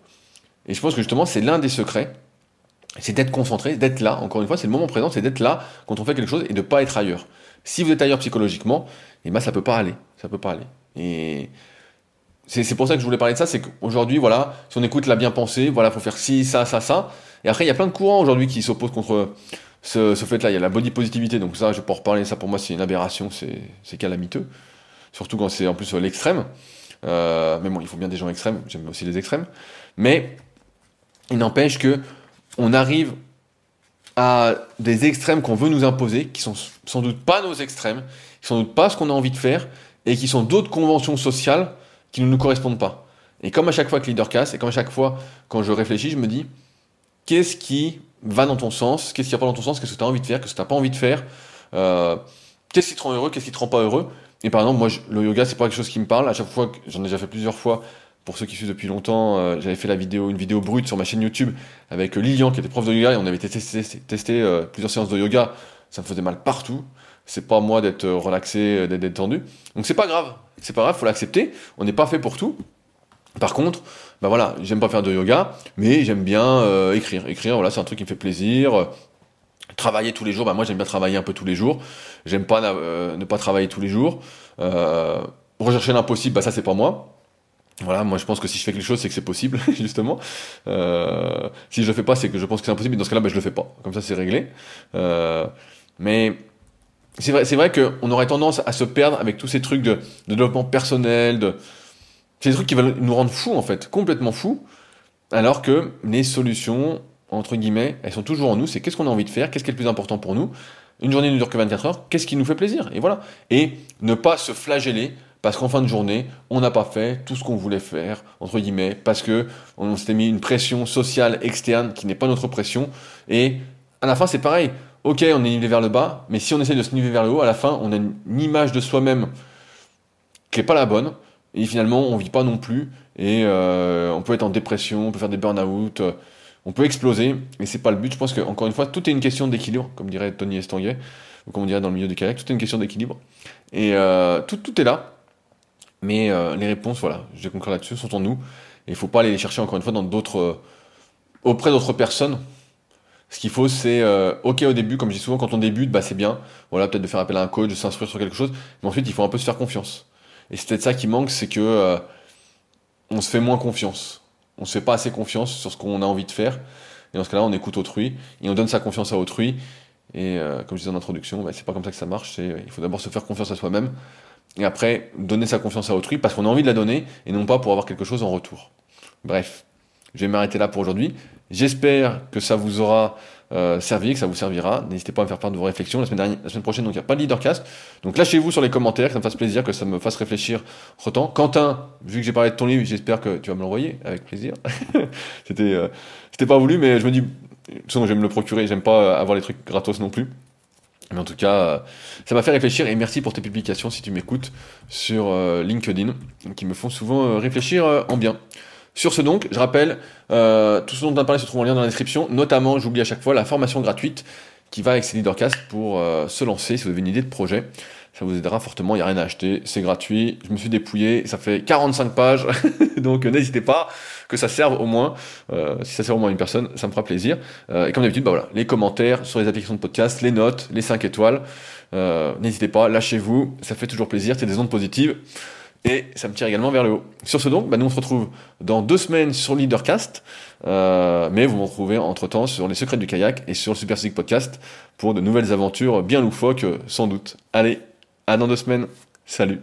Et je pense que justement, c'est l'un des secrets, c'est d'être concentré, d'être là. Encore une fois, c'est le moment présent, c'est d'être là quand on fait quelque chose et de pas être ailleurs. Si vous êtes ailleurs psychologiquement, eh ben ça peut pas aller, ça peut pas aller. Et c'est pour ça que je voulais parler de ça, c'est qu'aujourd'hui, voilà, si on écoute la bien-pensée, voilà, faut faire ci, ça, ça, ça. Et après, il y a plein de courants aujourd'hui qui s'opposent contre ce, fait-là. Il y a la body positivité, donc ça, je pas en reparler, ça pour moi, c'est une aberration, c'est calamiteux. Surtout quand c'est en plus l'extrême. Euh, mais bon, il faut bien des gens extrêmes, j'aime aussi les extrêmes. Mais il n'empêche que on arrive à des extrêmes qu'on veut nous imposer, qui sont sans doute pas nos extrêmes, qui sont sans doute pas ce qu'on a envie de faire, et qui sont d'autres conventions sociales qui ne nous correspondent pas. Et comme à chaque fois que leader casse, et comme à chaque fois quand je réfléchis, je me dis, qu'est-ce qui va dans ton sens, qu'est-ce qui va pas dans ton sens, qu'est-ce que tu as envie de faire, qu'est-ce que tu n'as pas envie de faire, euh, qu'est-ce qui te rend heureux, qu'est-ce qui te rend pas heureux. Et par exemple, moi, le yoga, c'est pas quelque chose qui me parle. À chaque fois, j'en ai déjà fait plusieurs fois. Pour ceux qui suivent depuis longtemps, euh, j'avais fait la vidéo, une vidéo brute sur ma chaîne YouTube avec Lilian qui était prof de yoga et on avait testé, euh, plusieurs séances de yoga. Ça me faisait mal partout c'est pas moi d'être relaxé, euh, d'être détendu. Donc c'est pas grave, c'est pas grave, faut l'accepter. On n'est pas fait pour tout. Par contre, bah voilà, j'aime pas faire de yoga, mais j'aime bien euh, écrire. Écrire, voilà, c'est un truc qui me fait plaisir. Travailler tous les jours, bah moi j'aime bien travailler un peu tous les jours. J'aime pas euh, ne pas travailler tous les jours. rechercher l'impossible, bah ça c'est pas moi. Voilà, moi je pense que si je fais quelque chose, c'est que c'est possible, justement. Euh, si je le fais pas, c'est que je pense que c'est impossible, et dans ce cas-là, ben, je le fais pas. Comme ça, c'est réglé. Euh, mais c'est vrai, c'est vrai qu'on aurait tendance à se perdre avec tous ces trucs de, développement personnel, de... C'est des trucs qui veulent nous rendre fous, en fait, complètement fous, alors que les solutions, entre guillemets, elles sont toujours en nous, c'est qu'est-ce qu'on a envie de faire, qu'est-ce qui est le plus important pour nous? Une journée ne dure que 24 heures, qu'est-ce qui nous fait plaisir? Et voilà. Et ne pas se flageller parce qu'en fin de journée, on n'a pas fait tout ce qu'on voulait faire, entre guillemets, parce que on s'était mis une pression sociale externe qui n'est pas notre pression. Et à la fin, c'est pareil. Ok, on est nivelé vers le bas, mais si on essaie de se niveler vers le haut, à la fin, on a une, image de soi-même qui n'est pas la bonne. Et finalement, on vit pas non plus. Et euh, on peut être en dépression, on peut faire des burn-out, euh, on peut exploser. Et c'est pas le but. Je pense que encore une fois, tout est une question d'équilibre, comme dirait Tony Estanguet, ou comme on dirait dans le milieu du kayak, tout est une question d'équilibre. Et euh, tout est là. Mais euh, les réponses, voilà, je vais conclure là-dessus, sont en nous. Et il faut pas aller les chercher encore une fois dans d'autres, euh, auprès d'autres personnes. Ce qu'il faut, c'est, euh, ok au début, comme je dis souvent, quand on débute, bah c'est bien, voilà, peut-être de faire appel à un coach, de s'instruire sur quelque chose, mais ensuite il faut un peu se faire confiance. Et c'est peut-être ça qui manque, c'est que on se fait moins confiance. On se fait pas assez confiance sur ce qu'on a envie de faire. Et dans ce cas-là, on écoute autrui et on donne sa confiance à autrui. Et comme je disais en introduction, bah, c'est pas comme ça que ça marche. C'est, il faut d'abord se faire confiance à soi-même et après donner sa confiance à autrui parce qu'on a envie de la donner et non pas pour avoir quelque chose en retour. Bref, je vais m'arrêter là pour aujourd'hui. J'espère que ça vous aura euh, servi, que ça vous servira. N'hésitez pas à me faire part de vos réflexions. La semaine, prochaine, donc il n'y a pas de leadercast. Donc lâchez-vous sur les commentaires, que ça me fasse plaisir, que ça me fasse réfléchir autant. Quentin, vu que j'ai parlé de ton livre, j'espère que tu vas me l'envoyer avec plaisir. c'était, euh, c'était pas voulu, mais je me dis, de toute façon, je vais me le procurer. J'aime pas avoir les trucs gratos non plus. Mais en tout cas, euh, ça m'a fait réfléchir et merci pour tes publications si tu m'écoutes sur euh, LinkedIn, qui me font souvent euh, réfléchir en bien. Sur ce donc, je rappelle, tout ce dont on a parlé se trouve en lien dans la description, notamment, j'oublie à chaque fois, la formation gratuite qui va avec ces leadercast pour se lancer si vous avez une idée de projet. Ça vous aidera fortement, il n'y a rien à acheter, c'est gratuit. Je me suis dépouillé, ça fait 45 pages, donc n'hésitez pas que ça serve au moins, euh, si ça sert au moins à une personne, ça me fera plaisir. Euh, et comme d'habitude, bah voilà, les commentaires sur les applications de podcast, les notes, les 5 étoiles, euh, n'hésitez pas, lâchez-vous, ça fait toujours plaisir, c'est des ondes positives. Et ça me tire également vers le haut. Sur ce donc, bah nous on se retrouve dans deux semaines sur Leadercast, mais vous me retrouvez entre-temps sur les secrets du kayak et sur le Super Podcast pour de nouvelles aventures bien loufoques sans doute. Allez, à dans deux semaines, salut